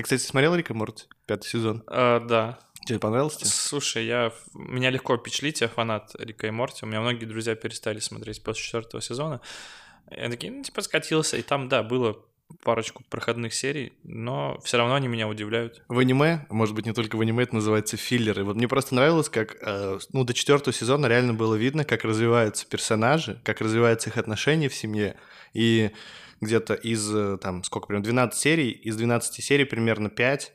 Ты, кстати, смотрел Рика Морти? Пятый сезон. А, да. Тебе понравился? тебе? Слушай, я, меня легко впечатлить, я фанат Рика и Морти. У меня многие друзья перестали смотреть после четвертого сезона. Я такие, ну, типа, скатился. И там, да, было парочку проходных серий, но все равно они меня удивляют. В аниме, может быть, не только в аниме, это называется филлеры. Вот мне просто нравилось, как, э, ну, до четвертого сезона реально было видно, как развиваются персонажи, как развиваются их отношения в семье. И где-то из, э, там, сколько, примерно, 12 серий, из 12 серий примерно 5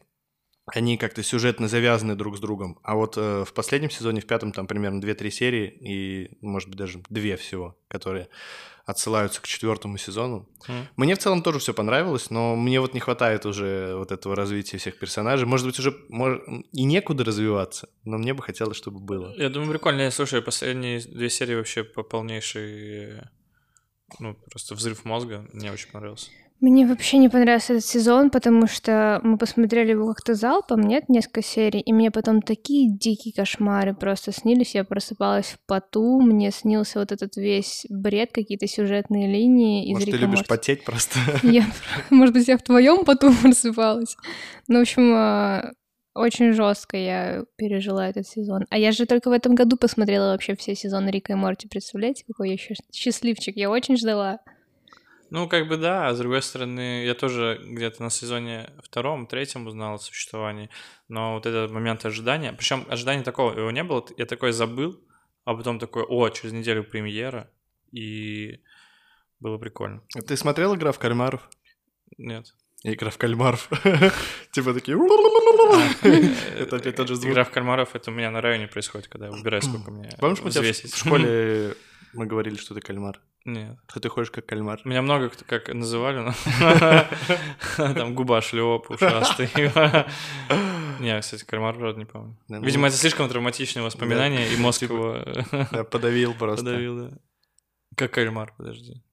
они как-то сюжетно завязаны друг с другом. А вот э, в последнем сезоне, в пятом, там примерно 2-3 серии, и, может быть, даже две всего, которые отсылаются к четвертому сезону. М. Мне в целом тоже все понравилось, но мне вот не хватает уже вот этого развития всех персонажей. Может быть, уже мож- и некуда развиваться, но мне бы хотелось, чтобы было. Я думаю, прикольно. Я, слушай, последние две серии вообще по полнейший, э, ну, просто взрыв мозга. Мне очень понравился. Мне вообще не понравился этот сезон, потому что мы посмотрели его как-то залпом, нет, несколько серий, и мне потом такие дикие кошмары просто снились. Я просыпалась в поту, мне снился вот этот весь бред, какие-то сюжетные линии из Может, ты Рика любишь Морти. потеть просто? Я, может быть, я в твоем поту просыпалась. Ну, в общем, а, очень жестко я пережила этот сезон. А я же только в этом году посмотрела вообще все сезоны Рика и Морти. Представляете, какой я щас- счастливчик? Я очень ждала. Ну, как бы да, а с другой стороны, я тоже где-то на сезоне втором, третьем узнал о существовании, но вот этот момент ожидания, причем ожидания такого, его не было, я такой забыл, а потом такой, о, через неделю премьера, и было прикольно. Ты смотрел «Игра в кальмаров»? Нет. Игра в кальмаров. Типа такие... Это опять тот же звук. Игра в кальмаров, это у меня на районе происходит, когда я выбираю, сколько мне Помнишь, мы в школе мы говорили, что ты кальмар? Нет. Что ты ходишь как кальмар? Меня много кто как называли, но там губа шлеп, ушастый. Не, кстати, кальмар, правда, не помню. Ну, Видимо, это слишком травматичное воспоминание, и мозг Типа, его да, Подавил просто. подавил, да. Как кальмар, подожди.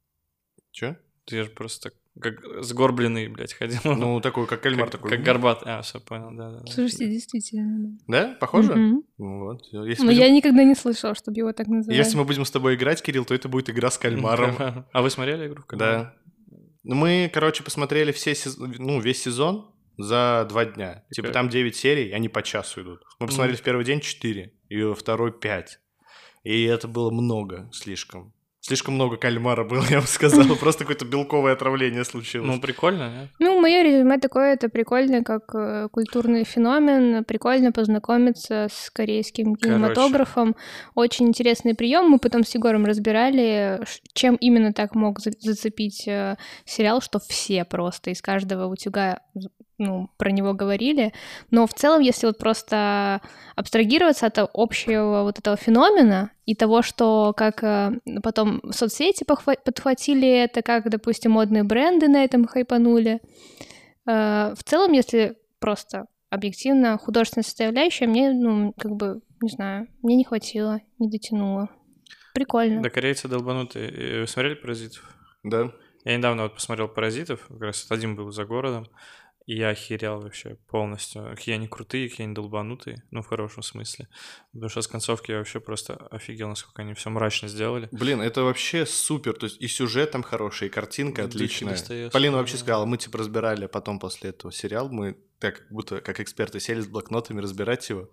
Че? Ты же просто так, как сгорбленный, блядь, ходил. Ну, такой, как кальмар как, такой. Как горбат. А, все понял, да, да. да. Слушайте, действительно. Да? Похоже? Ну Вот. Если, Но будем- я никогда не слышала, чтобы его так называли. если мы будем с тобой играть, Кирилл, то это будет игра с кальмаром. А вы смотрели игру в кальмара? Да. Ну, Мы, короче, посмотрели все сез- ну, весь сезон за два дня. Типа Окей. там 9 серий, они по часу идут. Мы посмотрели в первый день 4, и во второй 5. И это было много слишком. Слишком много кальмара было, я бы сказал. Просто какое-то белковое отравление случилось. Ну, прикольно, нет? Ну, мое резюме такое, это прикольно, как э, культурный феномен, прикольно познакомиться с корейским кинематографом. Очень интересный прием. Мы потом с Егором разбирали, чем именно так мог за- зацепить э, сериал, что все просто из каждого утюга ну, про него говорили. Но в целом, если вот просто абстрагироваться от общего вот этого феномена и того, что как э, потом соцсети похва- подхватили это, как, допустим, модные бренды на этом хайпанули. Э, В целом, если просто объективно художественная составляющая, мне, ну, как бы, не знаю, мне не хватило, не дотянуло. Прикольно. Да, корейцы долбанутые. И Вы смотрели «Паразитов»? Да. Я недавно вот посмотрел «Паразитов», как раз один был за городом, и я охерел вообще полностью. Какие они крутые, какие они долбанутые, ну, в хорошем смысле. Потому что с концовки я вообще просто офигел, насколько они все мрачно сделали. Блин, это вообще супер. То есть и сюжет там хороший, и картинка отличная. Полина вообще да. сказала, мы типа разбирали потом после этого сериал, мы так как будто как эксперты сели с блокнотами разбирать его.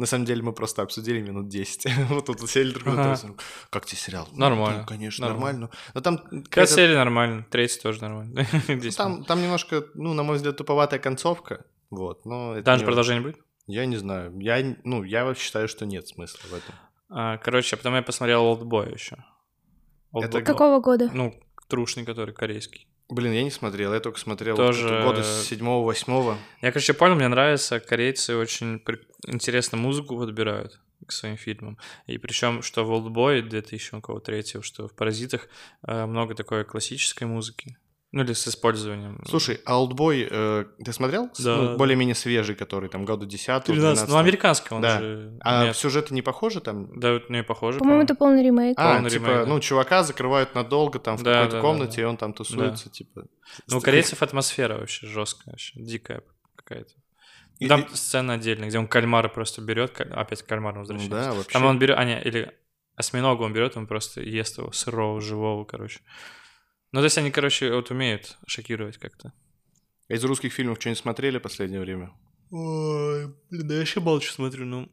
На самом деле мы просто обсудили минут 10. вот тут сели друг на друга. Как тебе сериал? «Ну, Нормально, да, конечно, нормально. нормально. Но там Пять серий нормально, третий тоже нормально. Там, там немножко, ну, на мой взгляд, туповатая концовка. Вот, но это Там же продолжение будет? Я не знаю. Я, ну, я вообще считаю, что нет смысла в этом. А, короче, а потом я посмотрел «Олдбой» еще. Это Какого года? Ну, трушный, который корейский. Блин, я не смотрел, я только смотрел Тоже- вот года с седьмого, восьмого. Я, короче, понял, мне нравится, корейцы очень при- интересно музыку подбирают к своим фильмам. И причем, что в «Олдбой» 2000 у кого третьего, что в «Паразитах» э, много такой классической музыки. Ну, или с использованием... Слушай, а «Олдбой» э, ты смотрел? Да. Ну, более-менее свежий, который там года 10 13, ну, американский он Да. же... А Нет. сюжеты не похожи там? Да, вот не похоже, По-моему, это полный ремейк. А, полный типа, ремейк, да. ну, чувака закрывают надолго там в Да, какой-то да, да, комнате, да. и он там тусуется, типа. Ну, у корейцев атмосфера вообще жесткая, вообще дикая какая-то. И- Там и- сцена отдельная, где он кальмара просто берет, опять к кальмару Ну возвращается. да, вообще. Там он берет, а не, или осьминога он берет, он просто ест его сырого, живого, короче. Ну, то есть они, короче, вот умеют шокировать как-то. А из русских фильмов что-нибудь смотрели в последнее время? Ой, блин, да я вообще молча смотрю, ну...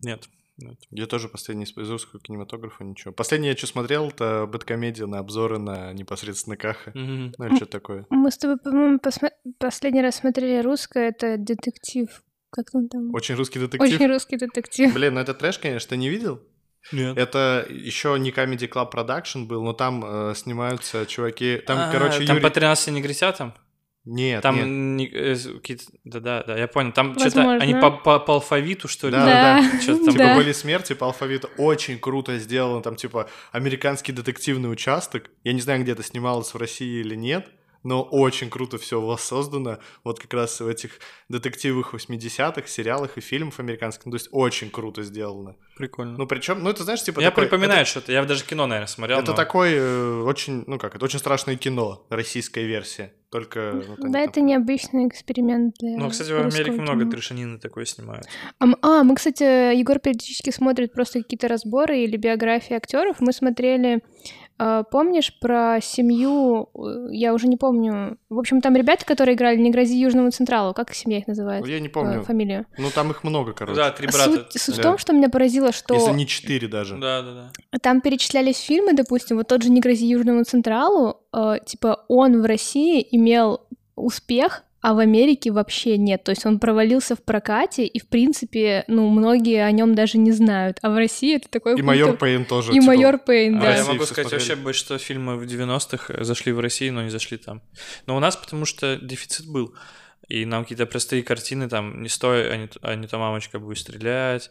Нет. Нет. Я тоже последний из русского кинематографа ничего. Последнее, я что смотрел, это бэткомедия на обзоры на непосредственно Каха. Мгм. Ну или что такое. Мы с тобой, по-моему, посма- последний раз смотрели русское, это детектив. Как он там? Очень русский детектив. Очень русский детектив. Блин, ну это трэш, конечно, ты не видел? Нет. Это еще не Comedy Club Production был, но там э, снимаются чуваки. Там, А, короче, Там Юрий... по 13 негритятам? Нет, Там нет. не- э, какие-то... Да-да-да, я понял. Там что-то они по, по- по алфавиту, что ли? Да, Да, Что-то там Типа да. были смерти по алфавиту. Очень круто сделано. Там типа американский детективный участок. Я не знаю, где это снималось в России или нет, но очень круто все воссоздано. Вот как раз в этих детективах 80-х, сериалах и фильмах американских. Ну, то есть очень круто сделано. Прикольно. Ну, причем, ну, это знаешь, типа... я такой- припоминаю что-то. Я даже кино, наверное, смотрел. Это но- такой э, очень, ну как, это очень страшное кино, российская версия. Только... вот они Да, там- это необычный эксперимент для Ну, кстати, в Америке много кино. трешанины такое снимают. А, а, мы, кстати, Егор периодически смотрит просто какие-то разборы или биографии актеров. Мы смотрели, помнишь, про семью, э, я уже не помню. В общем, там ребята, которые играли «Не грози Южному Централу», как семья их называет? Я не помню. Фамилию. Ну, там их много, короче. Да, три брата. Суть, суть в Да. том, что меня поразило, что Если не четыре даже. Да, да, да. там перечислялись фильмы, допустим, вот тот же «Не грози Южному Централу», э, типа он в России имел успех, а в Америке вообще нет. То есть он провалился в прокате, и, в принципе, ну, многие о нем даже не знают. А в России это такой И майор Пейн тоже. И типа, майор Пейн, А да. я России могу сказать, смотрели. вообще большинство фильмов в 90-х зашли в Россию, но не зашли там. Но у нас потому что дефицит был. И нам какие-то простые картины, там, не стой, а не, а не то мамочка будет стрелять,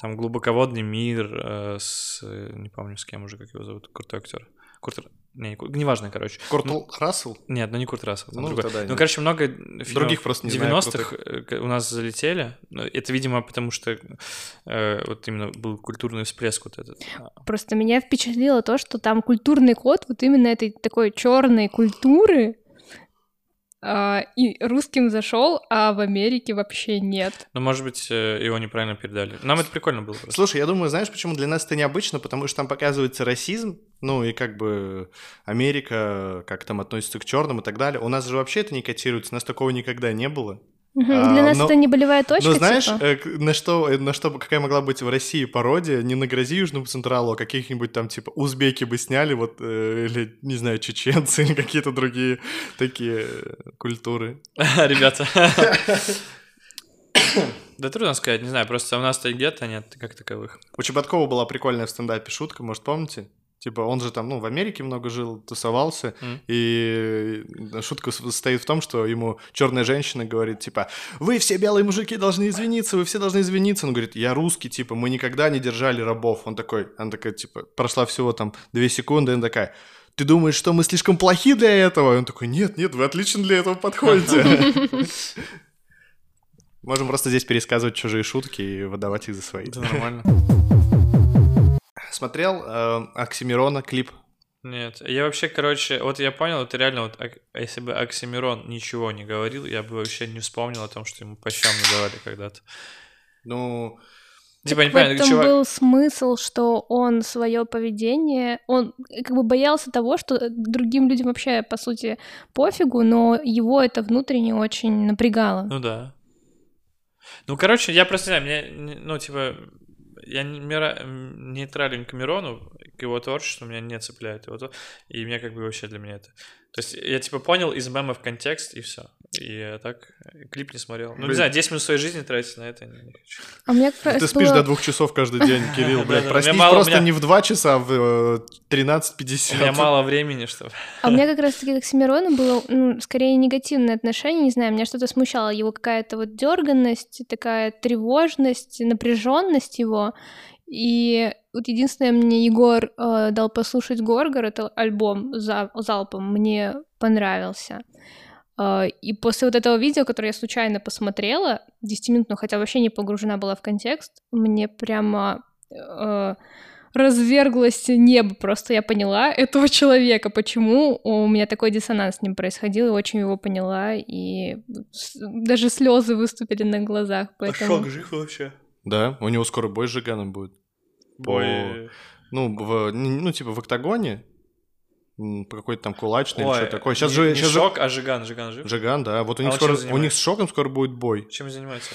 там, глубоководный мир э, с, э, не помню, с кем уже, как его зовут, крутой актер. Р- не, не неважно, короче. Курт Ну, Рассел? Нет, ну не Курт Рассел, там Ну, другой. тогда Ну, нет. короче, много фильмов Других просто не знаю 90-х э, у нас залетели. Ну, Это, видимо, потому что э, вот именно был культурный всплеск вот этот. Просто меня впечатлило то, что там культурный код вот именно этой такой черной культуры а, и русским зашел, а в Америке вообще нет. Ну, может быть, э, его неправильно передали. Нам это прикольно было просто. Слушай, я думаю, знаешь, почему для нас это необычно? Потому что там показывается расизм, ну и как бы Америка, как там относится к черным и так далее. У нас же вообще это не котируется, у нас такого никогда не было. А, Для нас но- это не болевая точка, Но знаешь, типа? э, на что, э, на что, бы- какая могла быть в России пародия? Не на грози Южному Централу, а каких-нибудь там, типа, узбеки бы сняли, вот, э, или, не знаю, чеченцы, или какие-то другие такие э, культуры. Ребята. Да трудно сказать, не знаю, просто у нас-то где-то нет как таковых. У Чеботкова была прикольная в стендапе шутка, может, помните? Типа, он же там, ну, в Америке много жил, тусовался, М. и шутка состоит в том, что ему черная женщина говорит, типа, вы все белые мужики должны извиниться, вы все должны извиниться. Он говорит, я русский, типа, мы никогда не держали рабов. Он такой, она такая, типа, прошла всего там две секунды, и она такая, ты думаешь, что мы слишком плохи для этого? И он такой, нет, нет, вы отлично для этого подходите. Можем просто здесь пересказывать чужие шутки и выдавать их за свои. Нормально. Смотрел э, Оксимирона клип? Нет, я вообще, короче, вот я понял, это реально, вот ак- если бы Оксимирон ничего не говорил, я бы вообще не вспомнил о том, что ему по щам надавали когда-то. Ну, Типа, не В понимаю, этом чувак... был смысл, что он свое поведение, он как бы боялся того, что другим людям вообще, по сути, пофигу, но его это внутренне очень напрягало. Ну да. Ну, короче, я просто не знаю, мне, не- ну, типа, я не- нейтрален к Мирону, к его творчеству, меня не цепляет его, и мне как бы вообще для меня это... То есть я, типа, понял из мемов контекст, и все. И я так э, клип не смотрел. Ну, не Блин. знаю, 10 минут своей жизни тратить на это не хочу. А меня как раз ты спишь было- до двух часов каждый день, Кирилл, блядь. Проснись мало- просто не в 2 часа, а в э, У меня 13.50. мало времени, чтобы... А у меня как раз-таки к Оксимирону было ну, скорее негативное отношение, не знаю, меня что-то смущало, его какая-то вот дерганность, такая тревожность, напряженность его. И вот единственное, мне Егор э, дал послушать Горгор, это альбом за, залпом, мне понравился. Э, и после вот этого видео, которое я случайно посмотрела, 10 минут, но хотя вообще не погружена была в контекст, мне прямо э, разверглось небо. Просто я поняла этого человека, почему у меня такой диссонанс с ним происходил, и очень его поняла, и даже слезы выступили на глазах. Поэтому... жив вообще? Да, у него скоро бой с Жиганом будет. Бой... Ну, в, ну, типа в октагоне. Какой-то там кулачный Ой, или что такое. Сейчас не, же, не сейчас шок, же... а Жиган, Жиган жив? Жиган, да. Вот у них, а скоро, у них с шоком скоро будет бой. Чем занимается?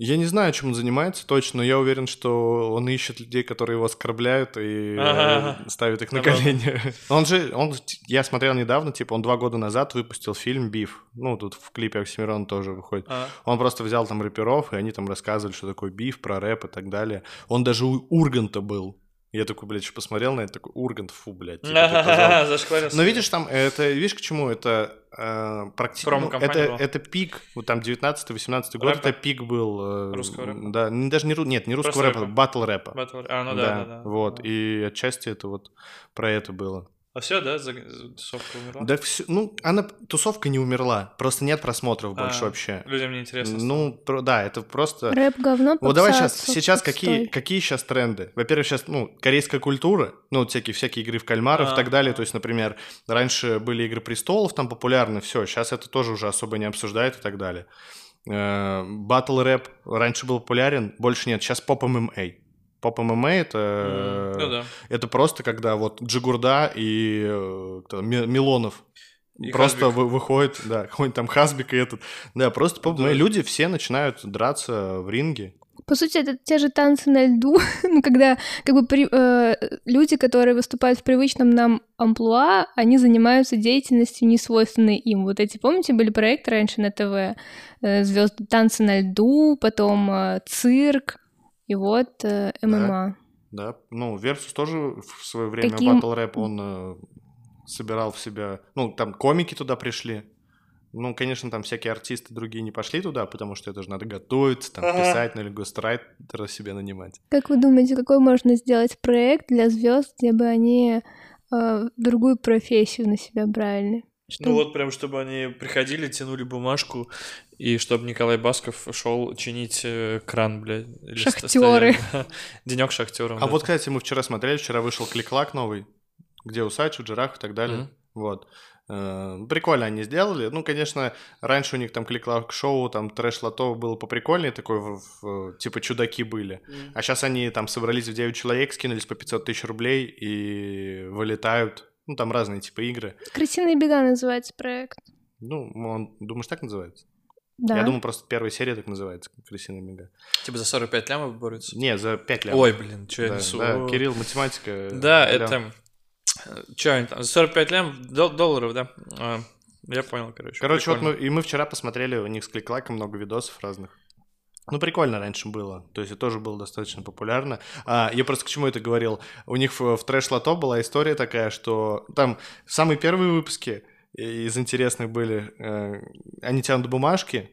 Я не знаю, чем он занимается точно, но я уверен, что он ищет людей, которые его оскорбляют и ага. ставит их на колени. Он же, он, я смотрел недавно, типа, он два года назад выпустил фильм «Биф». Ну, тут в клипе Оксимирон тоже выходит. А. Он просто взял там рэперов, и они там рассказывали, что такое биф, про рэп и так далее. Он даже у Урганта был. Я такой, блядь, посмотрел на это, такой, Ургант, фу, блядь. Типа, Но видишь, там, это, видишь, к чему это э, практически... Ну, это, это пик, вот там 19-18 год, это пик был... Э, русского рэпа? Да, даже не, нет, не русского рэпа, батл рэпа. Батл, а, ну да, да, да. вот, да. и отчасти это вот про это было. А все, да, тусовка умерла? Да все, ну, она, тусовка не умерла, просто нет просмотров а, больше вообще. Людям не интересно. Ну, про, да, это просто... Рэп говно, Вот давай сейчас, сейчас какие, какие сейчас тренды? Во-первых, сейчас, ну, корейская культура, ну, всякие, всякие игры в кальмаров и так далее, то есть, например, раньше были игры престолов, там популярны, все, сейчас это тоже уже особо не обсуждают и так далее. Батл рэп раньше был популярен, больше нет, сейчас поп ММА. Поп ММА это, mm, ну, да. это просто когда вот Джигурда и э, кто, Милонов и просто вы, выходит, да, какой-нибудь там Хасбик и этот. Да, просто поп да. люди все начинают драться в ринге. По сути, это те же танцы на льду, ну, когда как бы при, э, люди, которые выступают в привычном нам амплуа, они занимаются деятельностью, не свойственной им. Вот эти, помните, были проекты раньше на ТВ? Э, Звезды танцы на льду, потом э, цирк, и вот э, ММА. Да, да, ну, Versus тоже в свое время Каким... Battle Rap, он э, собирал в себя... Ну, там комики туда пришли. Ну, конечно, там всякие артисты другие не пошли туда, потому что это же надо готовиться, там, ага. писать, ну, или гострайтера себе нанимать. Как вы думаете, какой можно сделать проект для звезд, где бы они э, другую профессию на себя брали? Что... Ну вот прям, чтобы они приходили, тянули бумажку, и чтобы Николай Басков шел чинить э, кран, блядь. Шахтеры. Денек шахтеров. А вот, кстати, мы вчера смотрели, вчера вышел кликлак новый, где Усач, Джирах и так далее. Mm-hmm. Вот. Э, прикольно они сделали. Ну, конечно, раньше у них там кликлак шоу, там трэш лото было поприкольнее, такой, в, в, типа чудаки были. Mm. А сейчас они там собрались в 9 человек, скинулись по 500 тысяч рублей и вылетают ну, там разные типа игры. «Крысиные бега» называется проект. Ну, он, думаешь, так называется? Да. Я думаю, просто первая серия так называется, «Крысиные бега». Типа за 45 лямов борются? Не, за 5 лямов. Ой, блин, что да, я несу? Да, Кирилл, математика. Да, лям. это... Что они там? За 45 лям долларов, да? А, я понял, короче. Короче, прикольно. вот мы, и мы вчера посмотрели у них с кликлаком много видосов разных. Ну, прикольно раньше было. То есть это тоже было достаточно популярно. А, я просто к чему это говорил. У них в, в трэш-лото была история такая, что там самые первые выпуски из интересных были, э, они тянут бумажки,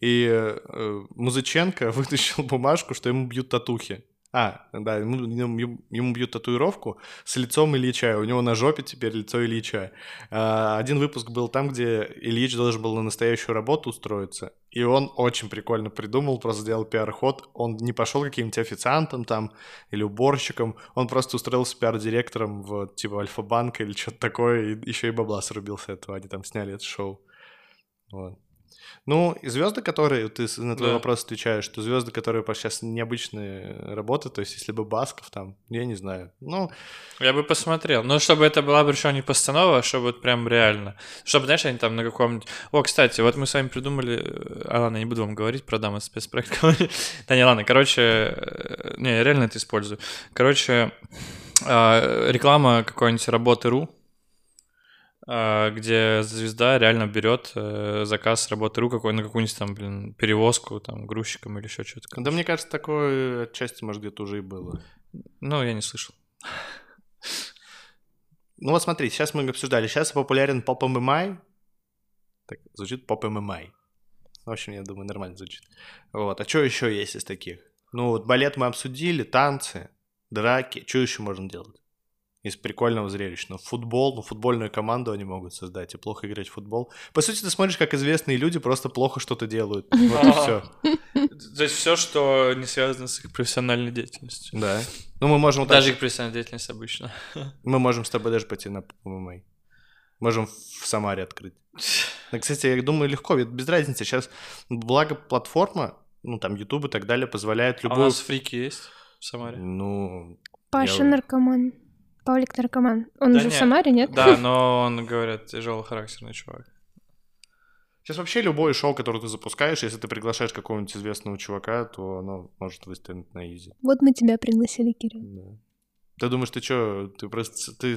и э, Музыченко вытащил бумажку, что ему бьют татухи. А, да, ему, ему, бьют татуировку с лицом Ильича. У него на жопе теперь лицо Ильича. А, один выпуск был там, где Ильич должен был на настоящую работу устроиться. И он очень прикольно придумал, просто сделал пиар-ход. Он не пошел каким-нибудь официантом там или уборщиком. Он просто устроился пиар-директором в типа Альфа-банка или что-то такое. И еще и бабла срубил с этого. Они там сняли это шоу. Вот. Ну, звезды, которые, ты на твой да. вопрос отвечаешь, что звезды, которые сейчас необычные работы, то есть если бы Басков там, я не знаю, ну... Я бы посмотрел, но чтобы это была причем не постанова, а чтобы вот прям реально, чтобы, знаешь, они там на каком-нибудь... О, кстати, вот мы с вами придумали, а ладно, не буду вам говорить про дамы спецпроект. да не, ладно, короче, э, не, я реально это использую. Короче, а, реклама какой-нибудь работы.ру, где звезда реально берет э, заказ работы рук какой на какую-нибудь там, блин, перевозку, там, грузчиком или еще что-то. Да мне кажется, такое отчасти, может, где-то уже и было. Ну, я не слышал. Ну вот смотри, сейчас мы обсуждали, сейчас популярен поп ММА. Так, звучит поп ММА. В общем, я думаю, нормально звучит. Вот, а что еще есть из таких? Ну вот балет мы обсудили, танцы, драки, что еще можно делать? Из прикольного зрелищного. Футбол, ну, футбольную команду они могут создать и плохо играть в футбол. По сути, ты смотришь, как известные люди просто плохо что-то делают. Вот и все. То есть все, что не связано с их профессиональной деятельностью. Да. Ну, мы можем... Даже их профессиональная деятельность обычно. Мы можем с тобой даже пойти на ММА. Можем в Самаре открыть. Ну, кстати, я думаю, легко, ведь без разницы. Сейчас, благо, платформа, ну, там, YouTube и так далее, позволяет любую... А у нас фрики есть в Самаре? Ну... Паша я... наркоман. Павлик наркоман. Он Да же в не, Самаре, нет? Да, но он, говорят, тяжелый характерный чувак. Сейчас вообще любое шоу, которое ты запускаешь, если ты приглашаешь какого-нибудь известного чувака, то оно может выстрелить на изи. Вот мы тебя пригласили, Кирилл. Да. Ты думаешь, ты что, ты просто ты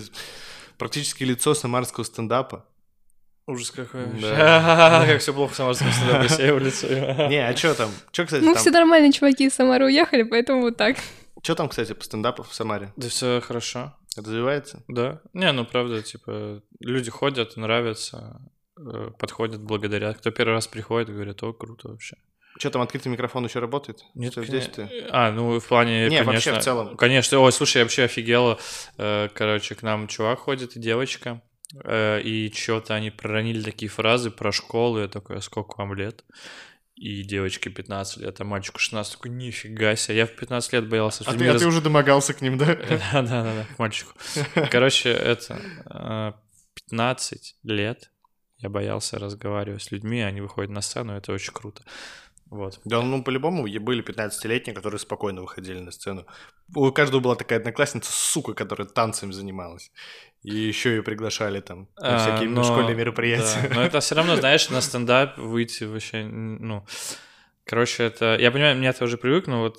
практически лицо самарского стендапа? Ужас какой. Да. Как все плохо в самарском стендапе, все его лицо. Не, а что там? Что, кстати, Ну, все нормально, чуваки из Самары уехали, поэтому вот так. Что там, кстати, по стендапу в Самаре? Да все хорошо. Развивается? Да. Не, ну правда, типа, люди ходят, нравятся, э, подходят, благодарят. Кто первый раз приходит, говорит, о, круто вообще. Что там, открытый микрофон еще работает? Нет, кон- здесь ты. А, ну в плане, Не, вообще конечно, в целом. Конечно, ой, слушай, я вообще офигела. Э, Короче, к нам чувак ходит и девочка, э, и что-то они проронили такие фразы про школу. Я такой, а сколько вам лет? И девочке 15 лет, а мальчику 16. Такой, нифига себе. Я в 15 лет боялся А ты, а раз- ты уже домогался к ним, да? Да, да, да, да, к мальчику. Короче, это э, 15 лет я боялся разговаривать с людьми, они выходят на сцену, это очень круто. Вот. Да, ну, по-любому, были 15-летние, которые спокойно выходили на сцену. У каждого была такая одноклассница, сука, которая танцами занималась. И еще ее приглашали там на А, всякие но- школьные мероприятия. да, но это все равно, знаешь, на стендап выйти вообще, ну, короче, это, я понимаю, меня это уже привык, но вот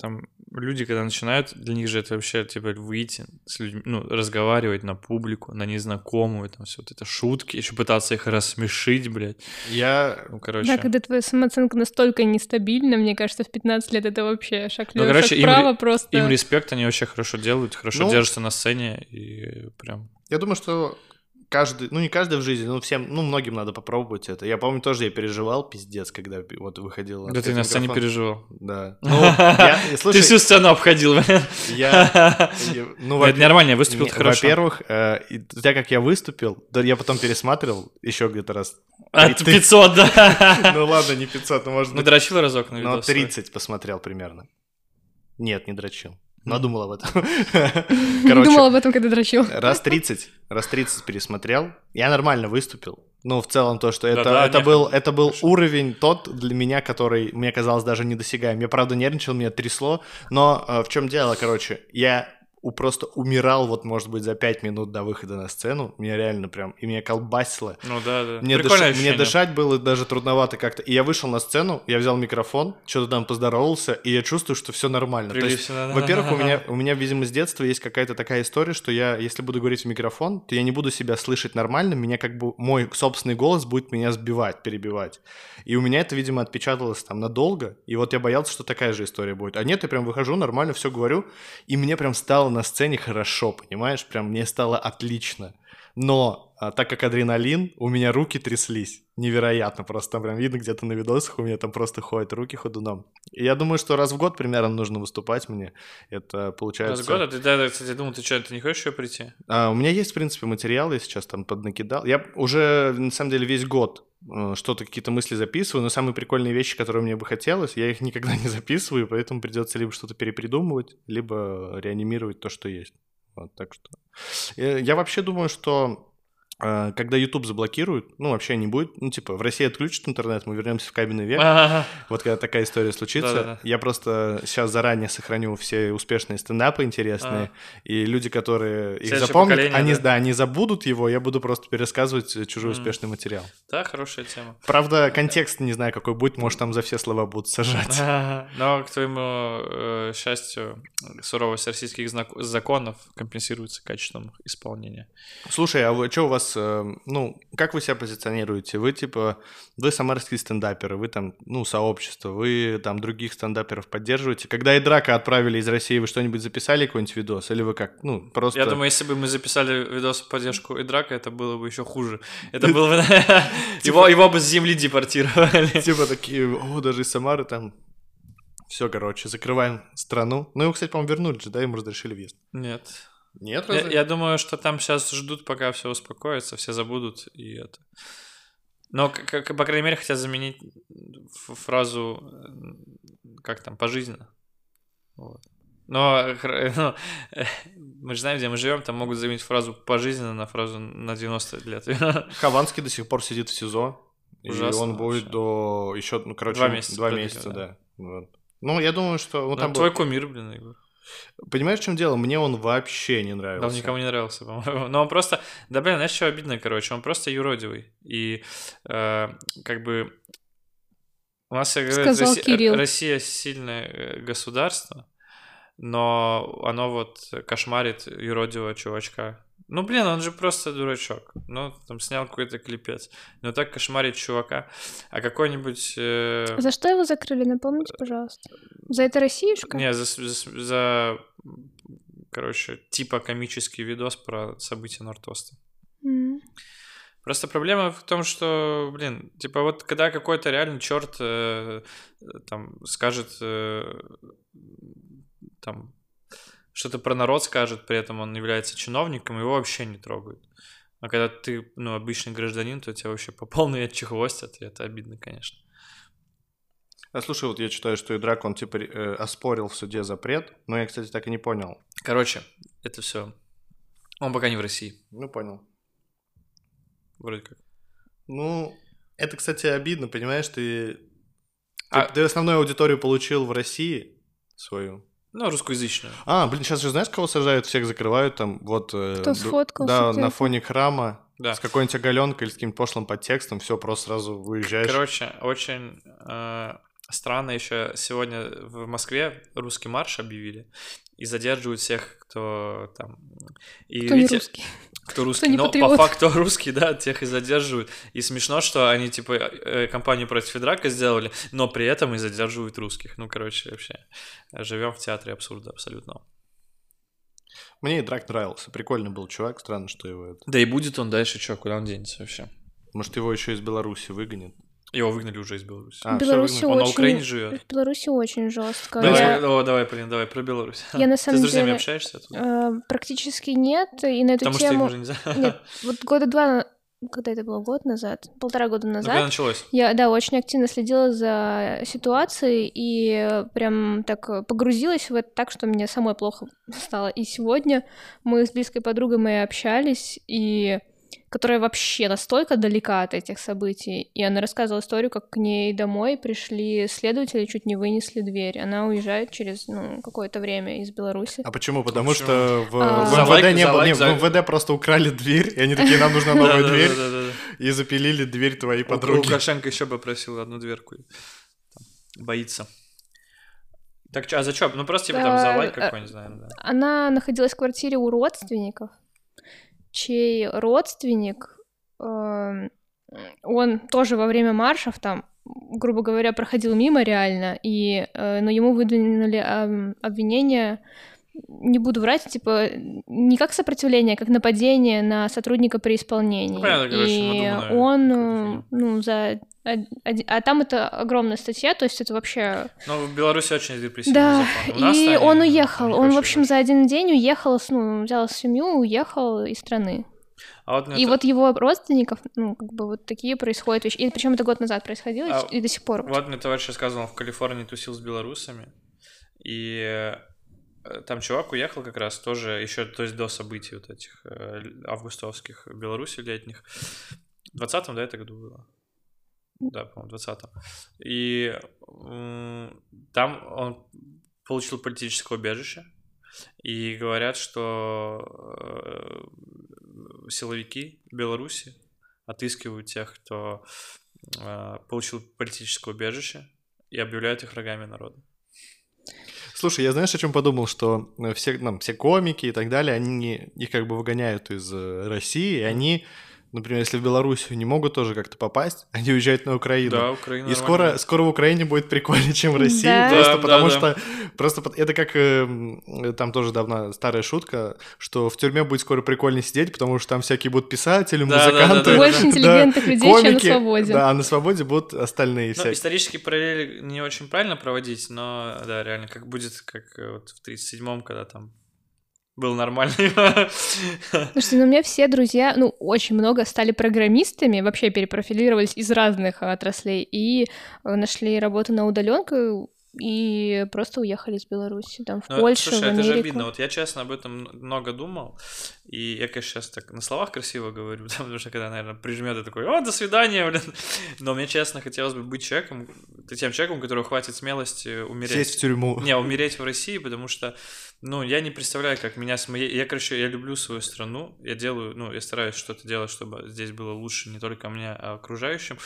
там люди, когда начинают, для них же это вообще, типа, выйти с людьми, ну, разговаривать на публику, на незнакомую, там все вот это шутки, еще пытаться их рассмешить, блядь, Я... ну, короче. Да, когда твоя самооценка настолько нестабильна, мне кажется, в 15 лет это вообще шаг Ну, лево, короче, шаг им просто. Им респект, они вообще хорошо делают, хорошо Ну- держатся на сцене и прям... Я думаю, что каждый, ну не каждый в жизни, но всем, ну многим надо попробовать это. Я помню, тоже я переживал, пиздец, когда вот выходил. Да ты на сцене переживал. Да. Ну, я, слушай, Ты всю сцену обходил, я, ну, Это нормально, я выступил хорошо. Во-первых, э, так как я выступил, я потом пересматривал еще где-то раз. А, ты- 500, да. Ну ладно, не 500, ну может Ну, быть, дрочил разок на ну видос. свой? 30 посмотрел примерно. Нет, не дрочил. Надумал об этом. Думала Короче, об этом, когда дрочил. раз 30, раз 30 пересмотрел, я нормально выступил. Ну, в целом, то, что это, Да-да, это был, это был уровень тот для меня, который мне казалось даже недосягаем. Я, правда, нервничал, меня трясло, но э, в чем дело, короче, я просто умирал, вот, может быть, за 5 минут до выхода на сцену. Меня реально прям, и меня колбасило. Ну да, да. Мне, дыш- мне дышать было даже трудновато как-то. И я вышел на сцену, я взял микрофон, что-то там поздоровался, и я чувствую, что все нормально. То есть, да. во-первых, у меня, у меня, видимо, с детства есть какая-то такая история, что я, если буду говорить в микрофон, то я не буду себя слышать нормально, меня как бы, мой собственный голос будет меня сбивать, перебивать. И у меня это, видимо, отпечаталось там надолго, и вот я боялся, что такая же история будет. А нет, я прям выхожу, нормально все говорю, и мне прям стало на сцене хорошо, понимаешь? Прям мне стало отлично. Но а, так как адреналин, у меня руки тряслись. Невероятно, просто там прям видно где-то на видосах, у меня там просто ходят руки ходуном. И я думаю, что раз в год примерно нужно выступать мне. Это получается... Раз в год, а ты, да, кстати, думал, ты что, ты не хочешь еще прийти? А, у меня есть, в принципе, материал, я сейчас там поднакидал. Я уже, на самом деле, весь год э, что-то, какие-то мысли записываю, но самые прикольные вещи, которые мне бы хотелось, я их никогда не записываю, поэтому придется либо что-то перепридумывать, либо реанимировать то, что есть. Вот, так что... Э, Я вообще думаю, что когда YouTube заблокируют, ну, вообще не будет, ну, типа, в России отключат интернет, мы вернемся в каменный век, вот когда такая история случится, Да-да-да. я просто сейчас заранее сохраню все успешные стендапы интересные, и люди, которые их Следующее запомнят, они, да. да. они забудут его, я буду просто пересказывать чужой успешный материал. Да, хорошая тема. Правда, контекст не знаю, какой будет, может, там за все слова будут сажать. Но, к твоему э, счастью, суровость российских знак- законов компенсируется качеством исполнения. Слушай, а вы, что у вас, э, ну, как вы себя позиционируете? Вы, типа, вы самарские стендаперы, вы там, ну, сообщество, вы там других стендаперов поддерживаете? Когда и Драка отправили из России, вы что-нибудь записали, какой-нибудь видос? Или вы как, ну, просто... Я думаю, если бы мы записали видос в поддержку и драка, это было бы еще хуже. Это было бы... Его, его бы с земли депортировали. Типа такие, о, даже из Самары там... Все, короче, закрываем страну. Ну, его, кстати, по-моему, вернули же, да, ему разрешили въезд. Нет. Нет, Я, я думаю, что там сейчас ждут, пока все успокоится, все забудут и это. Но, к- к- по крайней мере, хотят заменить фразу, э, как там, пожизненно. Вот. Но ну, э, мы же знаем, где мы живем, там могут заменить фразу пожизненно на фразу на 90 лет. Хованский до сих пор сидит в СИЗО. и Ужасно он будет вообще. до еще, ну, короче, Два месяца Два месяца, да. да. Вот. Ну, я думаю, что... Ну, Ну, там твой был- кумир, блин, Егор. Понимаешь, в чем дело? Мне он вообще не нравился. Да, он никому не нравился, по-моему. Но он просто... Да, блин, знаешь, что обидно, короче? Он просто юродивый. И э, как бы... У нас, я говорю, Сказал Россия, Кирилл. Россия сильное э, государство, но оно вот кошмарит юродивого чувачка. Ну, блин, он же просто дурачок. Ну, там снял какой-то клипец. Но так кошмарит чувака. А какой-нибудь... э, За что его закрыли, напомните, пожалуйста. За это Россиюшка? Не, за, за, за, короче, типа комический видос про события Нортоста. М. Просто проблема в том, что, блин, типа вот когда какой-то реально черт э, там скажет э, там что-то про народ скажет, при этом он является чиновником, его вообще не трогают. А когда ты, ну, обычный гражданин, то тебя вообще по полной отчехвостят, и это обидно, конечно. А слушай, вот я читаю, что и Драк, он типа э, оспорил в суде запрет, но я, кстати, так и не понял. Короче, это все. Он пока не в России, Ну, понял. вроде как. Ну, это, кстати, обидно, понимаешь, ты... Ты, А- ты основную аудиторию получил в России свою. Ну, русскоязычную. А, блин, сейчас же знаешь, кого сажают, всех закрывают там, вот... э, Кто ду- сфоткался, Да, на фоне храма, Да. с какой-нибудь оголенкой или с каким-нибудь пошлым подтекстом, все, просто сразу выезжаешь. Короче, очень э, странно еще сегодня в Москве русский марш объявили и задерживают всех, кто там... И Кто не видите, русский. Кто русский, не но патриот. по факту русский, да, тех и задерживают. И смешно, что они, типа, э, кампанию против Федрака сделали, но при этом и задерживают русских. Ну, короче, вообще, живем в театре абсурда абсолютно. Мне и Драк нравился, прикольный был чувак, странно, что его это... Да и будет он дальше, что, куда он денется вообще? Может, его еще из Беларуси выгонят? Его выгнали уже из Беларуси. А, выгнали. Он на очень... Украине живет. В Беларуси очень жестко. Давай, Я, о, давай, Полин, давай про Беларусь. Я на самом Ты с друзьями деле, общаешься? оттуда? э, практически нет, и на эту Потому что их тему... уже нельзя. Нет, вот года два... Когда это было? Год назад? Полтора года Ну, назад. когда началось? Я, да, очень активно следила за ситуацией и прям так погрузилась в это так, что мне самой плохо стало. И сегодня мы с близкой подругой моей общались, и которая вообще настолько далека от этих событий. И она рассказывала историю, как к ней домой пришли следователи, чуть не вынесли дверь. Она уезжает через ну, какое-то время из Беларуси. А почему? Потому Почему? что в, А. в МВД лайк- не было. лайк- не, за- в МВД просто украли дверь, и они такие, нам нужна новая дверь, и запилили дверь твоей подруги. Лукашенко еще бы просил одну дверку. Боится. Так, а за что? Ну, просто типа там за лайк э, какой-нибудь, наверное, да. Она находилась в квартире у родственников, чей родственник, эм, он тоже во время маршев там, грубо говоря, проходил мимо реально, и, э, но ему выдвинули эм, обвинение, не буду врать, типа, не как сопротивление, а как нападение на сотрудника при исполнении. Понятно, короче, и он, ну, за... А там это огромная статья, то есть это вообще Ну, в Беларуси очень репрессивный да, закон. И они, он уехал. Он, в общем, за один день уехал, ну, взял семью, уехал из страны. А вот И то- вот его родственников, ну, как бы вот такие происходят вещи. И причем это год назад происходило, А и до сих пор. Вот мне товарищ рассказывал, он в Калифорнии тусил с белорусами, и там чувак уехал как раз тоже еще, то есть до событий вот этих э, августовских в Беларуси летних. В 20-м, да, это году было? Да, по-моему, в 20-м. И там он получил политическое убежище, и говорят, что э, силовики Беларуси отыскивают тех, кто э, получил политическое убежище и объявляют их врагами народа. Слушай, я знаешь, о чем подумал, что э, все, ну, все комики и так далее, они их как бы выгоняют из э, России, и они, например, если в Белоруссию не могут тоже как-то попасть, они уезжают на Украину. Да, Украина И скоро, нормально. скоро в Украине будет прикольнее, чем в России, Да. просто Да, потому да, что просто пот- это как э, м, там тоже давно старая шутка, что в тюрьме будет скоро прикольнее сидеть, потому что там всякие будут писатели, Да, да, да, музыканты, да, Больше да. интеллигентных людей, чем на комики. свободе. Да, а на свободе будут остальные Ну, всякие. исторические параллели не очень правильно проводить, но да, реально, как будет, как э, вот в 37-м, когда там был нормальный. Слушайте, ну у меня все друзья, ну, очень много стали программистами, вообще перепрофилировались из разных отраслей и э, нашли работу на удаленку и просто уехали из Беларуси, там, в Ну, Польшу, слушай, в это же Америку. обидно. Вот я, честно, об этом много думал. И я, конечно, сейчас так на словах красиво говорю, потому что когда, наверное, прижмет, я такой, о, до свидания, блин. Но мне, честно, хотелось бы быть человеком, тем человеком, у которого хватит смелости умереть. Сесть в тюрьму. Не, умереть в России, потому что, ну, я не представляю, как меня с моей... Я, короче, я люблю свою страну, я делаю, ну, я стараюсь что-то делать, чтобы здесь было лучше не только мне, а окружающим.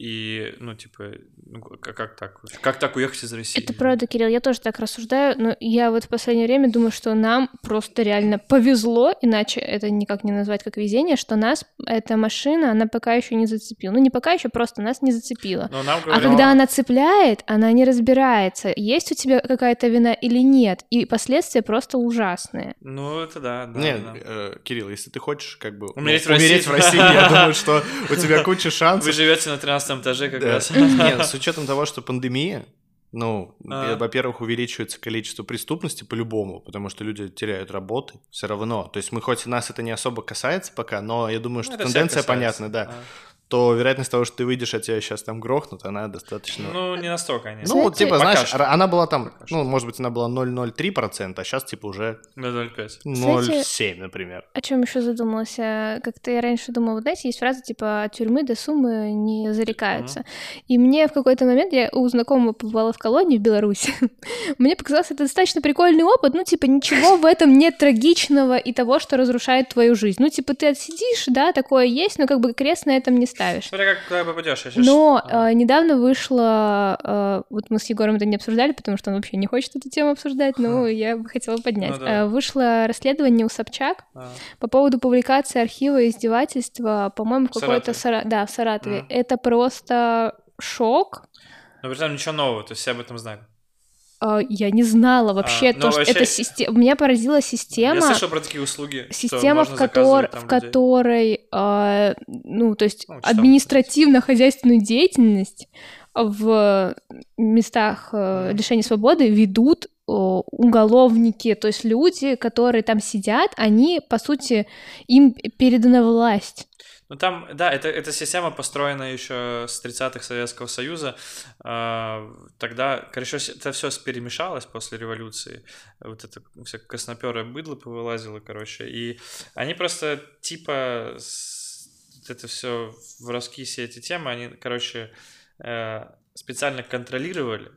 И, ну, типа, ну, как, как так? Как так уехать из России? Это правда, Кирилл, я тоже так рассуждаю, но я вот в последнее время думаю, что нам просто реально повезло, иначе это никак не назвать как везение, что нас эта машина, она пока еще не зацепила. Ну, не пока еще, просто нас не зацепила. Но нам А говорят, когда она цепляет, она не разбирается, есть у тебя какая-то вина или нет, и последствия просто ужасные. Ну, это да, да. Не, да. э, Кирилл, если ты хочешь как бы ну, Умереть в России. в России, я думаю, что у тебя куча Вы шансов. живете на 13 этаже как Да. раз. Нет, с учетом того, что пандемия, ну, А. во-первых, увеличивается количество преступности по-любому, потому что люди теряют работы все равно. То есть мы хоть нас это не особо касается пока, но я думаю, что Ну, это тенденция понятна, да. А. То вероятность того, что ты выйдешь, а тебя сейчас там грохнут, она достаточно... Ну, не настолько, они. Ну, типа, Пока знаешь, что. она была там, Пока что. ну, может быть, она была 0,03%, а сейчас, типа, уже На 0,5. 0,7, например. О чем еще задумалась? А, Как-то я раньше думала, вот знаете, есть фраза типа «от тюрьмы до суммы не зарекаются». И мне в какой-то момент, я у знакомого побывала в колонии в Беларуси, мне показалось это достаточно прикольный опыт, ну, типа, ничего в этом нет трагичного и того, что разрушает твою жизнь. Ну, типа, ты отсидишь, да, такое есть, но как бы крест на этом не ставишь. Смотря как куда попадешь. Щас- Но А. э, недавно вышло, э, вот мы с Егором это не обсуждали, потому что он вообще не хочет эту тему обсуждать, но я бы хотела поднять. Ну да. Э, вышло расследование у Собчак А. по поводу публикации архива издевательства, по-моему, в какой-то. Сара... да, в Саратове. Мгм. Это просто шок. Но при этом ничего нового, то есть все об этом знали. Э, Я не знала вообще А, ну то, что вообще- это система. Меня поразила система. Я слышал про такие услуги. что Система, в, котор... в которой, э, ну, то есть Ну, административно-хозяйственную деятельность в местах э, лишения свободы ведут уголовники, то есть люди, которые там сидят, они, по сути, им передана власть. Ну там, да, это, эта система построена еще с 30-х Советского Союза. А, Тогда, короче, это все перемешалось после революции. Вот это все красноперое быдло повылазило, короче. И они просто типа это все воровские все эти темы, они, короче, э, специально контролировали.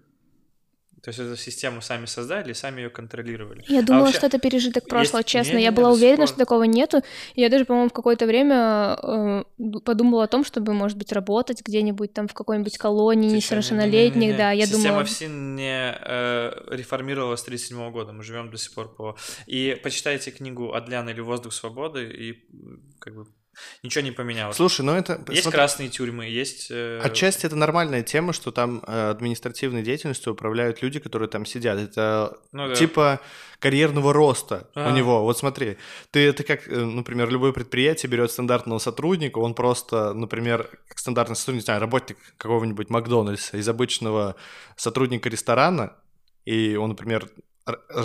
То есть эту систему сами создали и сами ее контролировали. Я думала, вообще- что это пережиток прошлого, Есть- честно. не-не-не, я была уверена, что такого нету. Я даже, по-моему, в какое-то время э, подумала о том, чтобы, может быть, работать где-нибудь там в какой-нибудь колонии несовершеннолетних. Да, я Система думала... ФСИН не э, реформировалась с 37 года, мы живем до сих пор по... И почитайте книгу Адляна или «Воздух свободы», и как бы ничего не поменялось. Слушай, ну это... есть смотри, красные тюрьмы, есть... э, Отчасти это нормальная тема, что там э, административной деятельностью управляют люди, которые там сидят. Это ну да. типа карьерного роста А. у него. Вот смотри, ты это как, э, например, любое предприятие берет стандартного сотрудника, он просто, например, как стандартный сотрудник, не знаю, работник какого-нибудь Макдональдса из обычного сотрудника ресторана, и он, например,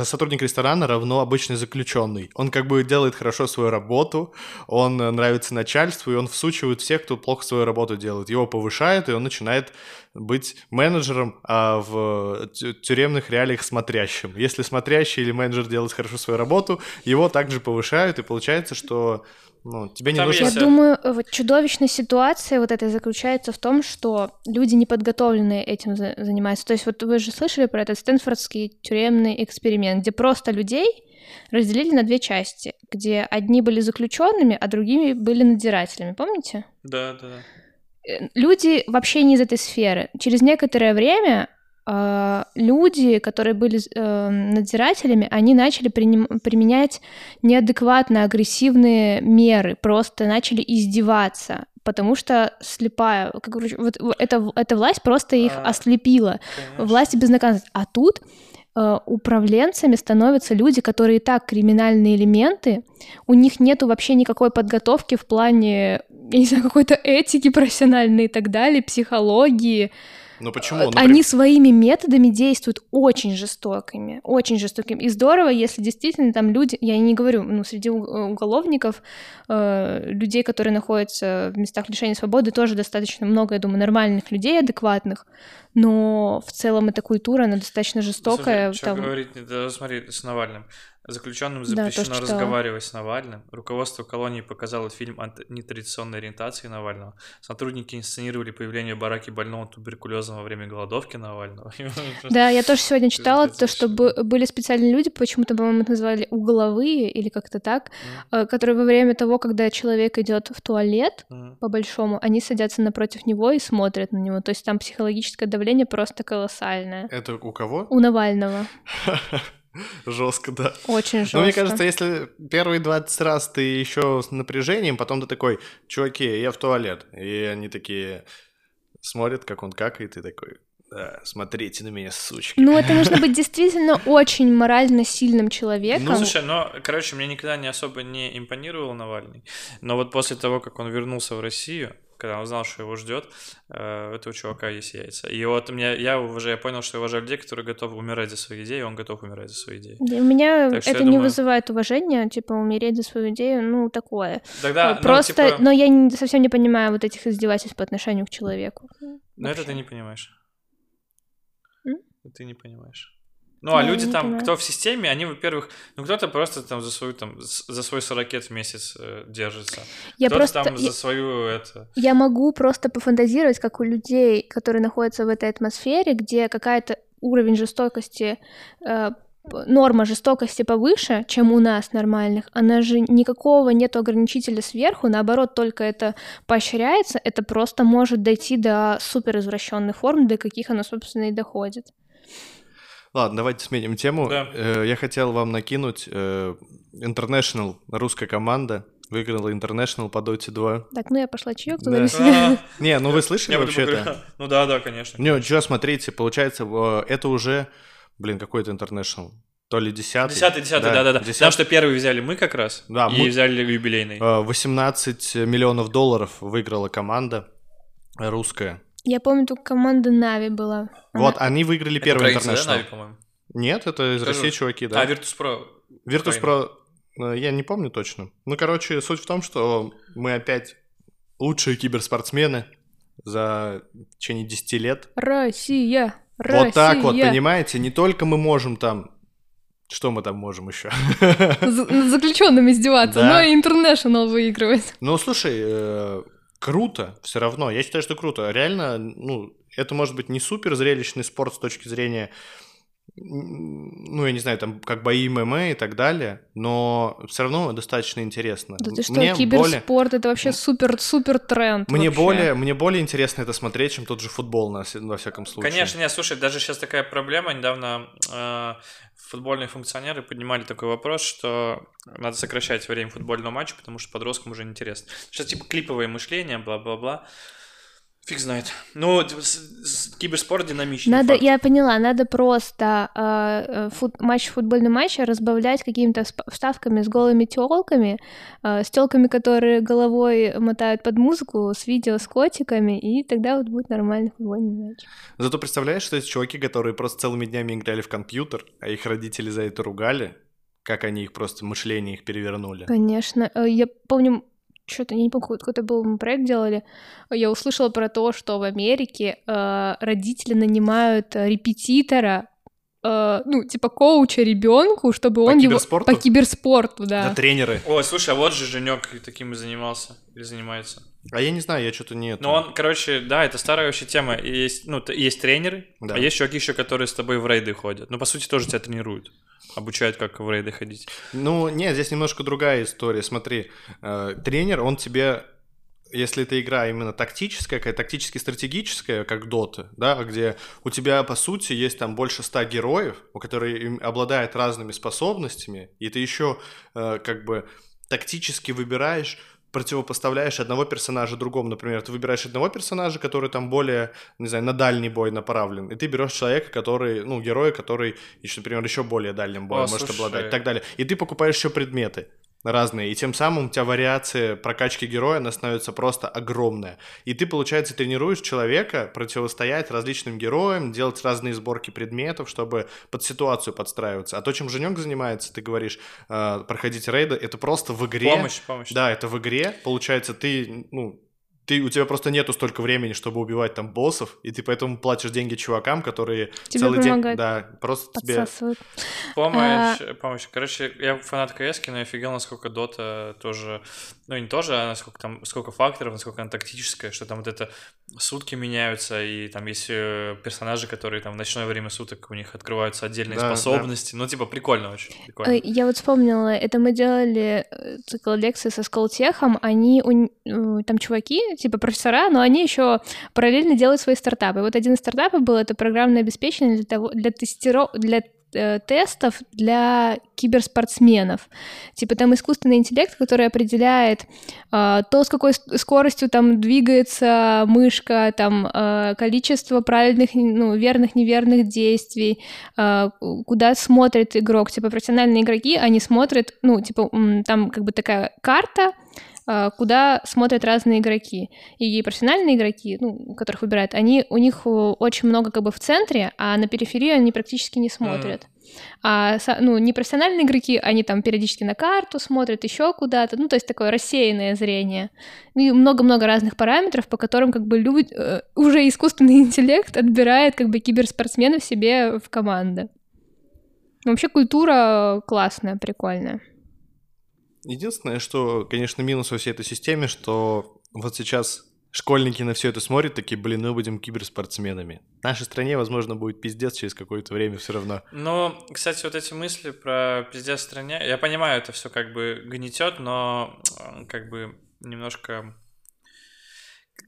сотрудник ресторана равно обычный заключенный. Он как бы делает хорошо свою работу, он э, нравится начальству, и он всучивает всех, кто плохо свою работу делает. Его повышают, и он начинает быть менеджером, а в тю- тюремных реалиях смотрящим. Если смотрящий или менеджер делает хорошо свою работу, его также повышают, и получается, что ну, тебе не Там нужно... Я э, думаю, э, вот чудовищная ситуация вот эта заключается в том, что люди неподготовленные этим за- занимаются. То есть вот вы же слышали про этот Стэнфордский тюремный эксперимент, где просто людей разделили на две части, где одни были заключенными, а другими были надзирателями. Помните? Да, да, да. Э, Люди вообще не из этой сферы. Через некоторое время люди, которые были э, надзирателями, они начали приним- применять неадекватно агрессивные меры, просто начали издеваться, потому что слепая, как, короче, вот, эта, эта власть просто их А, ослепила. Конечно. Власти безнаказанности. А тут э, управленцами становятся люди, которые и так криминальные элементы, у них нету вообще никакой подготовки в плане, я не знаю, какой-то этики профессиональной и так далее, психологии. Ну почему? Э, Ну, Они своими методами действуют очень жестокими, очень жестокими. И здорово, если действительно там люди, я не говорю, ну, среди уголовников, э, людей, которые находятся в местах лишения свободы, тоже достаточно много, я думаю, нормальных людей, адекватных, но в целом эта культура, она достаточно жестокая. Слушай, что там- говорить, да, смотри, с Навальным. Заключенным запрещено да, разговаривать с Навальным. Руководство колонии показало фильм о нетрадиционной ориентации Навального. Сотрудники инсценировали появление бараки больного туберкулезом во время голодовки Навального. Да, я тоже сегодня читала то, что были специальные люди, почему-то, по-моему, их называли угловые или как-то так, mm. которые во время того, когда человек идет в туалет, по-большому, они садятся напротив него и смотрят на него. То есть там психологическое давление просто колоссальное. Это у кого? У Навального. Жестко, да. Очень жестко. Но мне кажется, если первые 20 раз ты еще с напряжением, потом ты такой, чуваки, я в туалет. И они такие смотрят, как он какает, и такой, да, смотрите на меня, сучки. Ну, это нужно быть действительно очень морально сильным человеком. Ну, слушай, ну, короче, мне никогда не особо не импонировал Навальный, но вот после того, как он вернулся в Россию, когда он знал, что его ждет, э, у этого чувака есть яйца. И вот меня, я уже я понял, что я уважаю людей, которые готовы умирать за свои идеи, и он готов умирать за свои идеи. У меня так это не думаю... вызывает уважения, типа умереть за свою идею, ну такое. Тогда, ну, Просто, ну, типа... но я не, совсем не понимаю вот этих издевательств по отношению к человеку. Но это ты не понимаешь. М? Ты не понимаешь. Ну, а люди там, понимаю. кто в системе, они, во-первых, ну, кто-то просто там за свою, там, за свой 40 в месяц э, держится. Я кто-то просто, там я, за свою, это... Я могу просто пофантазировать, как у людей, которые находятся в этой атмосфере, где какая-то уровень жестокости э, норма жестокости повыше, чем у нас нормальных, она же никакого нет ограничителя сверху, наоборот, только это поощряется, это просто может дойти до супер извращенных форм, до каких оно, собственно, и доходит. Ладно, давайте сменим тему. Да. Э, я хотел вам накинуть э, International, русская команда, выиграла International по Dota 2. Так, ну я пошла чаек туда да. Не, ну вы слышали вообще это? Ну да, да, конечно. Не, что, смотрите, получается, это уже, блин, какой-то International. То ли десятый. Десятый, десятый, да-да-да. Потому что первый взяли мы как раз, да, и мы... взяли юбилейный. 18 э, миллионов долларов выиграла команда русская. Я помню, только команда Нави была. Вот, Она... они выиграли первый это International. Да? Нет, это из Скажу. России чуваки, да. А, Virtus.pro. Virtus.pro, э, я не помню точно. Ну, короче, суть в том, что мы опять лучшие киберспортсмены за в течение 10 лет. Россия! Россия! Вот так вот, понимаете? Не только мы можем там что мы там можем еще? Заключенным издеваться, да. но и интернешнл выигрывать. Ну, слушай, э, круто все равно. Я считаю, что круто. Реально, ну, это может быть не супер зрелищный спорт с точки зрения ну, я не знаю, там, как бои ММА и так далее, но все равно достаточно интересно. Да ты что, мне киберспорт более... это вообще супер-супер тренд. Мне вообще. более, мне более интересно это смотреть, чем тот же футбол, на, во всяком случае. Конечно, нет, слушай, даже сейчас такая проблема, недавно э, футбольные функционеры поднимали такой вопрос, что надо сокращать время футбольного матча, потому что подросткам уже неинтересно. Сейчас типа клиповое мышление, бла-бла-бла. Фиг знает. Ну, киберспорт динамичный. Надо, факт. я поняла, надо просто э, фут, матч футбольный матч разбавлять какими-то вставками с голыми телками, э, с телками, которые головой мотают под музыку, с видео с котиками, и тогда вот будет нормальный футбольный матч. Зато представляешь, что есть чуваки, которые просто целыми днями играли в компьютер, а их родители за это ругали, как они их просто мышление их перевернули. Конечно. Э, я помню, что-то, я не помню, какой-то был мы проект делали, я услышала про то, что в Америке э, родители нанимают э, репетитора, э, ну, типа коуча ребенку, чтобы по он его... По киберспорту, да. Да, тренеры. Ой, слушай, а вот же Женек таким и занимался, или занимается. А я не знаю, я что-то нет. Ну, он, короче, да, это старая вообще тема. Есть, ну, есть тренеры, да. а есть чуваки еще, которые с тобой в рейды ходят. Ну, по сути, тоже тебя тренируют. Обучают, как в рейды ходить. Ну, нет, здесь немножко другая история. Смотри, э, тренер, он тебе если это игра именно тактическая, какая тактически стратегическая, как Dota, да, где у тебя, по сути, есть там больше ста героев, у которых обладают разными способностями, и ты еще э, как бы тактически выбираешь противопоставляешь одного персонажа другому. Например, ты выбираешь одного персонажа, который там более, не знаю, на дальний бой направлен, и ты берешь человека, который, ну, героя, который, еще, например, еще более дальним боем О, может слушай. обладать и так далее. И ты покупаешь еще предметы разные, и тем самым у тебя вариация прокачки героя, она становится просто огромная. И ты, получается, тренируешь человека противостоять различным героям, делать разные сборки предметов, чтобы под ситуацию подстраиваться. А то, чем Женек занимается, ты говоришь, э, проходить рейды, это просто в игре. Помощь, помощь. Да, это в игре. Получается, ты, ну, ты, у тебя просто нету столько времени, чтобы убивать там боссов, и ты поэтому платишь деньги чувакам, которые Тебе целый день... Да, просто тебе... Помощь, помощь. Короче, я фанат КС, но я офигел, насколько Дота тоже, ну не тоже, а насколько там, сколько факторов, насколько она тактическая, что там вот это сутки меняются, и там есть э, персонажи, которые там в ночное время суток у них открываются отдельные Да, да. способности. Ну, типа, прикольно очень. Прикольно. Э, Я вот вспомнила, это мы делали э, цикл лекций со Сколтехом, они, у там чуваки, типа профессора, но они еще параллельно делают свои стартапы. Вот один из стартапов был, это программное обеспечение для, того, для, тестиро, для э, тестов для киберспортсменов. Типа там искусственный интеллект, который определяет э, то, с какой скоростью там двигается мышка, там э, количество правильных, ну, верных, неверных действий, э, куда смотрит игрок. Типа профессиональные игроки, они смотрят, ну, типа там как бы такая карта, куда смотрят разные игроки. И профессиональные игроки, ну, которых выбирают, они, у них э, очень много как бы в центре, а на периферии они практически не смотрят. А ну, непрофессиональные игроки, они там периодически на карту смотрят, еще куда-то, ну, то есть такое рассеянное зрение. И много-много разных параметров, по которым как бы люди, э, уже искусственный интеллект отбирает как бы киберспортсменов себе в команды. Вообще культура классная, прикольная. Единственное, что, конечно, минус во всей этой системе, что вот сейчас школьники на все это смотрят, такие, блин, мы будем киберспортсменами. В нашей стране, возможно, будет пиздец через какое-то время все равно. Ну, кстати, вот эти мысли про пиздец в стране, я понимаю, это все как бы гнетет, но э, как бы немножко...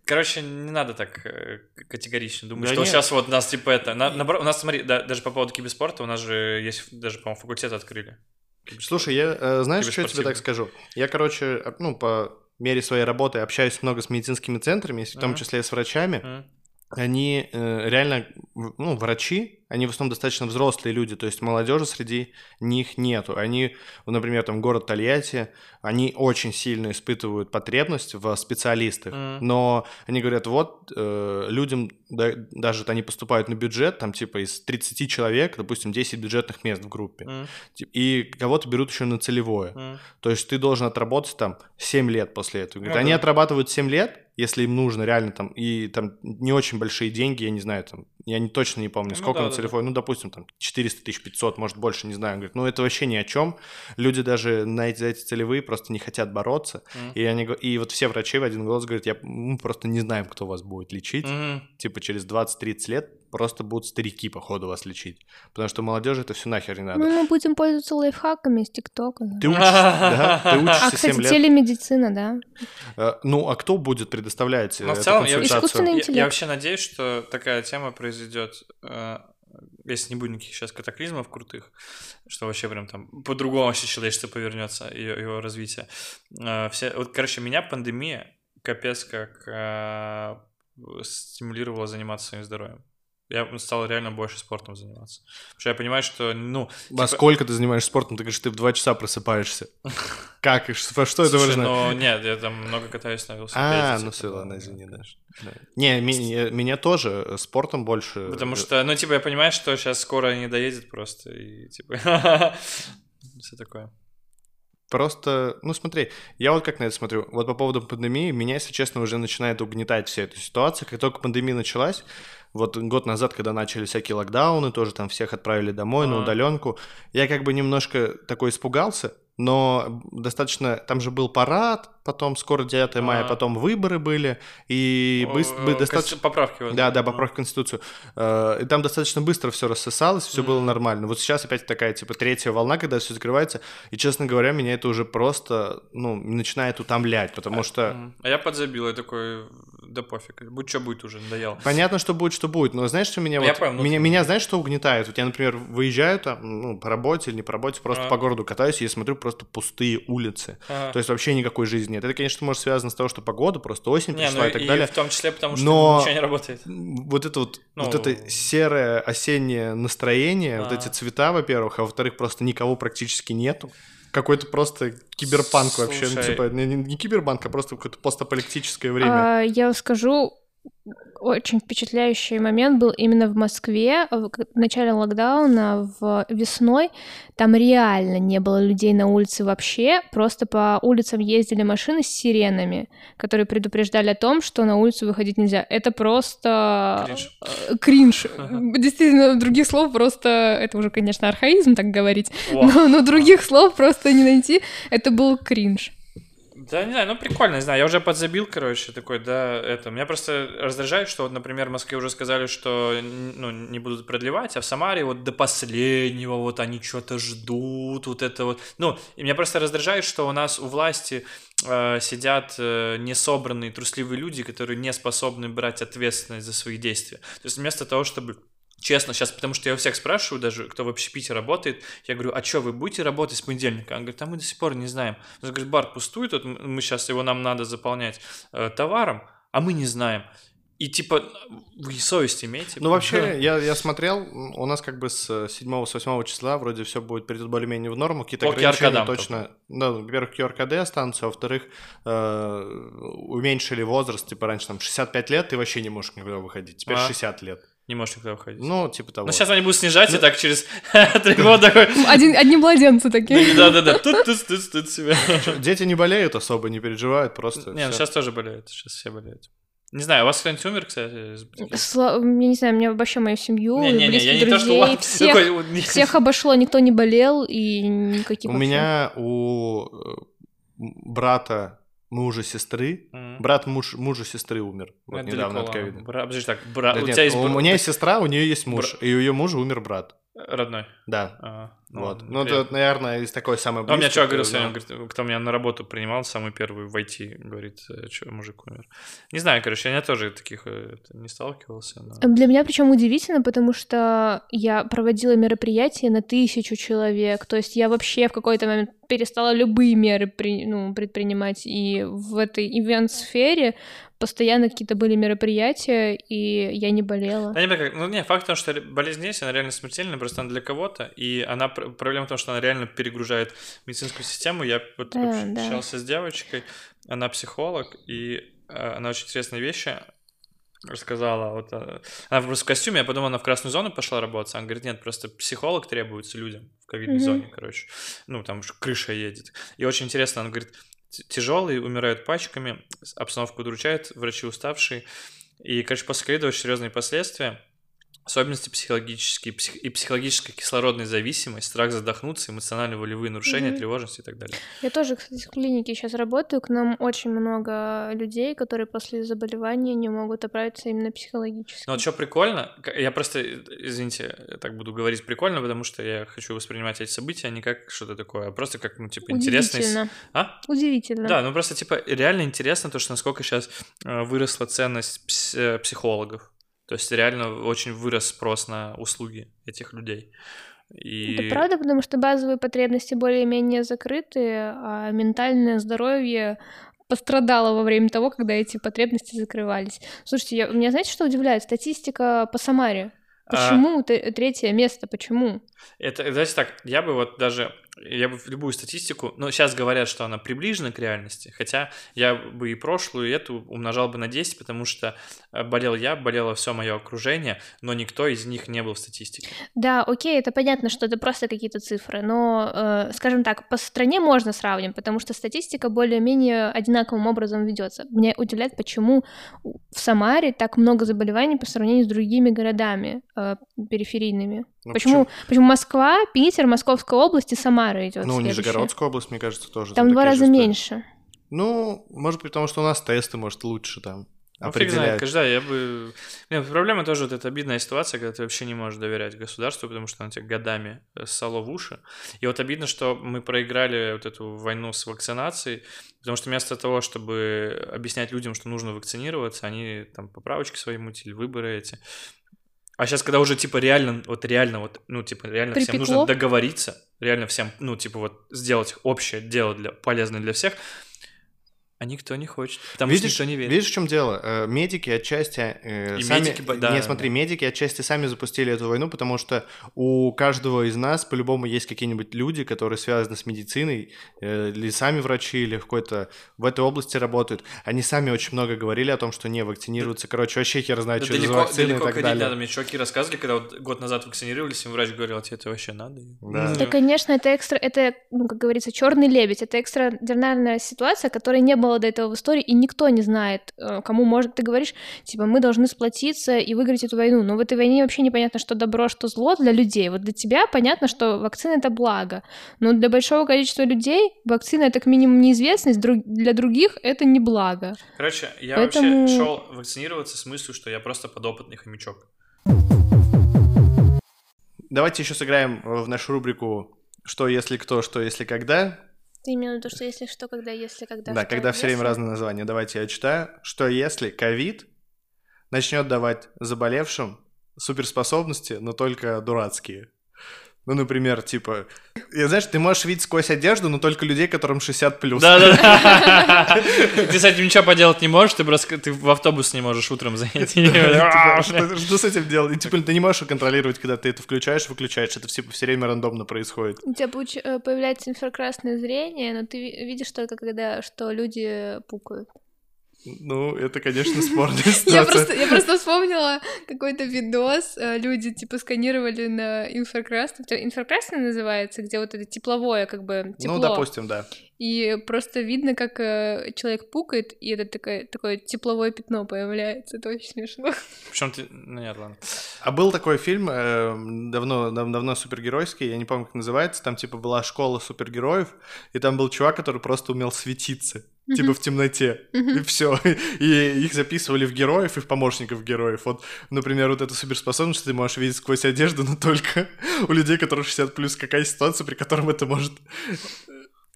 Короче, не надо так э, категорично думать, Да что нет. сейчас вот нас типа это... на- наоборот, у нас, смотри, да, даже по поводу киберспорта, у нас же есть, даже, по-моему, факультет открыли. Слушай, я, э, знаешь, что я тебе так скажу? Я, короче, ну, по мере своей работы общаюсь много с медицинскими центрами, в том числе и с врачами. Они э, реально, ну, врачи, они в основном достаточно взрослые люди, то есть молодежи среди них нету. Они, например, там город Тольятти, они очень сильно испытывают потребность в специалистах, Мгм. но они говорят, вот э, людям, да- даже они поступают на бюджет, там типа из 30 человек, допустим, 10 бюджетных мест в группе? Тип- и кого-то берут еще на целевое. М? То есть ты должен отработать там 7 лет после этого. Говорит, Ну они отрабатывают 7 лет, если им нужно реально там, и там не очень большие деньги, я не знаю, там, я не, точно не помню, Ну сколько да, на да, телефоне, ну, допустим, там, 400 тысяч, 500, может, больше, не знаю. Он говорит, ну, это вообще ни о чем. Люди даже на эти, за эти целевые просто не хотят бороться. М? И, они, и вот все врачи в один голос говорят, я, мы просто не знаем, кто вас будет лечить. Мгм. Типа через 20-30 лет просто будут старики, походу, вас лечить. Потому что молодежи это все нахер не надо. Ну, мы будем пользоваться лайфхаками из ТикТока. да. Ты учишься, да? Ты учишься А, 7 кстати, лет. телемедицина, да. Э, Ну, а кто будет предоставлять э, Но в эту целом я вообще надеюсь, что такая тема произойдет, э, если не будет никаких сейчас катаклизмов крутых, что вообще прям там по-другому вообще человечество повернется, ее, его развитие. Э, все, вот, короче, меня пандемия капец как э, стимулировала заниматься своим здоровьем. Я стал реально больше спортом заниматься. Потому что я понимаю, что, ну... Во типа- сколько ты занимаешься спортом? Ты говоришь, ты в 2 часа просыпаешься. Как? Во что это важно? ну нет, я там много катаюсь на велосипеде. А, ну все, ладно, извини. Да. Не, меня тоже э, спортом больше... Потому э, что, ну, типа, я понимаю, что сейчас скоро не доедет просто, и, типа, все такое. Просто, ну смотри, я вот как на это смотрю. Вот по поводу пандемии, меня, если честно, уже начинает угнетать вся эта ситуация. Как только пандемия началась, вот год назад, когда начали всякие локдауны, тоже там всех отправили домой на Ага. удаленку, я как бы немножко такой испугался, но достаточно... Там же был парад, потом скоро 9 мая, Ага. потом выборы были, и быс- О, бы конститу- достаточно... Поправки. вот, Да, да, Ага. поправка в Конституцию. Э, И там достаточно быстро все рассосалось, все было нормально. Вот сейчас опять такая, типа, третья волна, когда все закрывается. И, честно говоря, меня это уже просто, ну, начинает утомлять, потому что... Мгм. А я подзабил, я такой, да пофиг, будь что будет уже, надоел. Понятно, что будет, что будет, но знаешь, что меня я вот... понял, ну, меня, знаешь, что угнетает? Вот я, например, выезжаю там, ну, по работе или не по работе, просто А. по городу катаюсь, и я смотрю просто пустые улицы. То есть вообще никакой жизни нет. Это, конечно, может связано с того, что погода, просто осень Не, пришла ну и так и далее. в том числе потому, что Но- ничего не работает. вот это вот, Ну, вот это серое осеннее настроение, вот А. эти цвета, во-первых, а во-вторых, просто никого практически нету. Какой-то просто киберпанк вообще, ну, Слушай. типа, не, не- не киберпанк, а просто какое-то постапокалиптическое время. А, я скажу, очень впечатляющий момент был именно в Москве в начале локдауна, в весной. Там реально не было людей на улице вообще, просто по улицам ездили машины с сиренами, которые предупреждали о том, что на улицу выходить нельзя. Это просто кринж. Э, кринж. Действительно, других слов просто... Это уже, конечно, архаизм так говорить, но, но других слов просто не найти. Это был кринж. Да, не знаю, ну прикольно, не знаю, я уже подзабил, короче, такой, да, это. Меня просто раздражает, что вот, например, в Москве уже сказали, что, ну, не будут продлевать, а в Самаре вот до последнего вот они что-то ждут, вот это вот. Ну, и меня просто раздражает, что у нас у власти э, сидят э, несобранные, трусливые люди, которые не способны брать ответственность за свои действия. То есть вместо того, чтобы Честно, сейчас, потому что я у всех спрашиваю, даже кто в общепите работает, я говорю, а что, вы будете работать с понедельника? Он говорит, а мы до сих пор не знаем. Он говорит, бар пустует, вот мы сейчас его нам надо заполнять э, товаром, а мы не знаем. И типа, вы совесть имеете? Ну, вообще, я, я смотрел, у нас как бы с 7 с 8 числа вроде все будет придет более-менее в норму, какие-то По ограничения точно. Да, во-первых, QR-коды останутся, а во-вторых, э, уменьшили возраст, типа раньше там 65 лет, ты вообще не можешь никуда выходить, теперь а? 60 лет. Не можешь никуда выходить. Ну, типа того. Но сейчас они будут снижать, ну... и так через три года такой... Один, одни младенцы такие. Да-да-да, тут тут тут тут себя. Дети не болеют особо, не переживают, просто... Не, ну сейчас тоже болеют, сейчас все болеют. Не знаю, у вас кто-нибудь умер, кстати? Сла... Я не знаю, мне вообще мою семью, не, не, близких не, друзей, то, всех, такой... всех обошло, никто не болел и никаких У вообще... меня у э, брата мужа сестры. Mm-hmm. Брат муж, мужа сестры умер. Вот это недавно от ковида. Бра... Подожди, так, бра... да, у нет, тебя есть... У меня есть сестра, у нее есть муж, Бра... и у ее мужа умер брат. Родной? Да. А, ну, вот. Ну, это, наверное, из такой самой близкой. Ну, у меня чувак говорил сегодня, говорит, кто меня на работу принимал, самый первый в IT, говорит, э, что мужик умер. Не знаю, короче, я тоже таких э, не сталкивался. Но... Для меня причем удивительно, потому что я проводила мероприятия на тысячу человек, то есть я вообще в какой-то момент перестала любые меры при, ну, предпринимать, и в этой ивент-сфере постоянно какие-то были мероприятия, и я не болела. Да, не, как, ну, не, факт в том, что болезнь есть, она реально смертельная, просто она для кого-то, и она, проблема в том, что она реально перегружает медицинскую систему. Я вот да, общался да. с девочкой, она психолог, и э, она очень интересные вещи рассказала. Вот, э, она просто в костюме, я подумал, она в красную зону пошла работать. Она говорит, нет, просто психолог требуется людям в ковидной mm-hmm. зоне, короче. Ну, там крыша едет. И очень интересно, она говорит, тяжелые, умирают пачками, обстановка удручает, врачи уставшие. И, короче, после ковида очень серьезные последствия особенности психологические псих, и психологическая кислородная зависимость, страх задохнуться, эмоционально-волевые нарушения, mm-hmm. тревожность и так далее. Я тоже, кстати, в клинике сейчас работаю, к нам очень много людей, которые после заболевания не могут оправиться именно психологически. Ну вот что прикольно, я просто, извините, я так буду говорить прикольно, потому что я хочу воспринимать эти события не как что-то такое, а просто как, ну, типа, интересно. А? Удивительно. Да, ну просто, типа, реально интересно то, что насколько сейчас э, выросла ценность э, психологов. То есть реально очень вырос спрос на услуги этих людей. И... Это правда, потому что базовые потребности более-менее закрыты, а ментальное здоровье пострадало во время того, когда эти потребности закрывались. Слушайте, я, меня знаете, что удивляет? Статистика по Самаре. А Почему а... третье место? Почему? Это, знаете, так, я бы вот даже я бы любую статистику, но сейчас говорят, что она приближена к реальности, хотя я бы и прошлую, и эту умножал бы на 10, потому что э, болел я, болело все мое окружение, но никто из них не был в статистике. Да, окей, это понятно, что это просто какие-то цифры, но, э, скажем так, по стране можно сравнить, потому что статистика более-менее одинаковым образом ведется. Меня удивляет, почему в Самаре так много заболеваний по сравнению с другими городами э, периферийными. Ну, почему, почему? почему Москва, Питер, Московская область и Самара идет? Ну, следующая? Нижегородская область, мне кажется, тоже. Там два раза меньше. Ну, может быть, потому что у нас тесты, может, лучше там. Ну, фиг знает, конечно, я бы... Нет, проблема тоже вот эта обидная ситуация, когда ты вообще не можешь доверять государству, потому что оно тебе годами э, ссало в уши. И вот обидно, что мы проиграли вот эту войну с вакцинацией, потому что вместо того, чтобы объяснять людям, что нужно вакцинироваться, они там поправочки свои мутили, выборы эти. А сейчас, когда уже, типа, реально, вот реально, вот, ну, типа, реально Припекло. всем нужно договориться, реально всем, ну, типа, вот, сделать общее дело для, полезное для всех, А никто не хочет, потому видишь, что никто не верит. Видишь, в чем дело? Э, медики отчасти э, И сами... медики, да, Не, смотри, да. медики отчасти сами запустили эту войну, потому что у каждого из нас по-любому есть какие-нибудь люди, которые связаны с медициной, э, или сами врачи, или в какой-то в этой области работают. Они сами очень много говорили о том, что не вакцинируются. Короче, вообще хер знает, Да что это за далеко, вакцины далеко и так ходить далее. надо. Мне чуваки рассказывали, когда вот год назад вакцинировались, им врач говорил, а тебе это вообще надо? Да. Да, конечно, это экстра, это, ну, как говорится, черный лебедь. Это экстраординарная ситуация, которой не было до этого в истории, и никто не знает, э, кому может. Ты говоришь, типа, мы должны сплотиться и выиграть эту войну. Но в этой войне вообще непонятно, что добро, что зло для людей. Вот для тебя понятно, что вакцина это благо. Но для большого количества людей вакцина это как минимум неизвестность, друг- для других это не благо. Короче, я Поэтому- вообще шел вакцинироваться с мыслью, что я просто подопытный хомячок. Давайте еще сыграем в нашу рубрику «Что, если кто, что, если когда». Ты имел в виду, что если что, когда, если, когда. Да, что, когда все время если? разные названия. Давайте я читаю. Что если ковид начнет давать заболевшим суперспособности, но только дурацкие? Ну, например, типа, я, знаешь, ты можешь видеть сквозь одежду, но только людей, которым 60 плюс. Да-да-да. Ты с этим ничего поделать не можешь, ты просто ты в автобус не можешь утром зайти. Типа, Что что с этим делать? Типа, ты не можешь контролировать, когда ты это включаешь, выключаешь. Это все все время рандомно происходит. У тебя э, появляется инфракрасное зрение, но ты ви- видишь только когда, что люди пукают. Ну, это, конечно, спорная Я ситуация. просто, я просто вспомнила какой-то видос, э, люди типа сканировали на инфракрасном, это инфракрасный называется, где вот это тепловое как бы тепло. Ну, допустим, да. И просто видно, как э, человек пукает, и это такое, такое тепловое пятно появляется. Это очень смешно. Причем ты... Ну нет, ладно. А был такой фильм, э, давно, дав- давно супергеройский, я не помню, как называется, там типа была школа супергероев, и там был чувак, который просто умел светиться, типа в темноте, и все. И их записывали в героев и в помощников героев. Вот, например, вот эта суперспособность, что ты можешь видеть сквозь одежду, но только у людей, которые 60 плюс, какая ситуация, при котором это может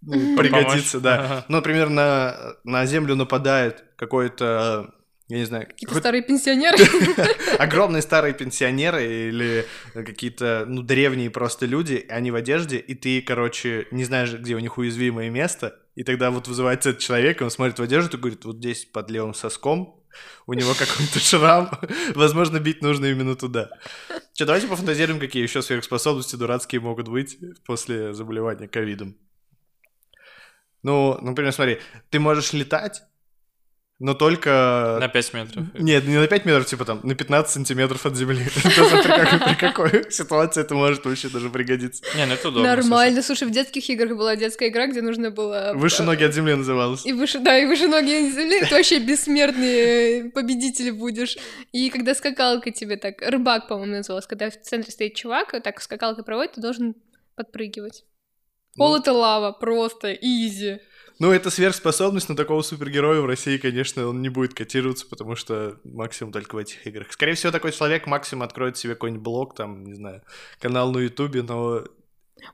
ну, пригодиться, да. Ага. Ну, например, на, на Землю нападает какой-то, я не знаю, Какие-то старые пенсионеры. огромные старые пенсионеры или какие-то, ну, древние просто люди, они в одежде, и ты, короче, не знаешь, где у них уязвимое место, и тогда вот вызывается этот человек, и он смотрит в одежду и говорит, вот здесь под левым соском у него какой-то шрам, возможно, бить нужно именно туда. Че, давайте пофантазируем, какие еще сверхспособности дурацкие могут быть после заболевания ковидом. Ну, например, смотри, ты можешь летать, но только... На 5 метров. Нет, не на 5 метров, типа там на 15 сантиметров от земли. При какой- ситуации это может вообще даже пригодиться. Не, ну это удобно. Нормально. Слушай, в детских играх была детская игра, где нужно было... Выше э, ноги от земли называлось. И выше, да, и выше ноги от земли, ты вообще бессмертный э, победитель будешь. И когда скакалка тебе так, рыбак, по-моему, называлась, когда в центре стоит чувак, и так скакалкой проводит, ты должен подпрыгивать. Пол Ну. это лава, просто, изи. Ну, это сверхспособность, но такого супергероя в России, конечно, он не будет котироваться, потому что максимум только в этих играх. Скорее всего, такой человек максимум откроет себе какой-нибудь блог, там, не знаю, канал на Ютубе, но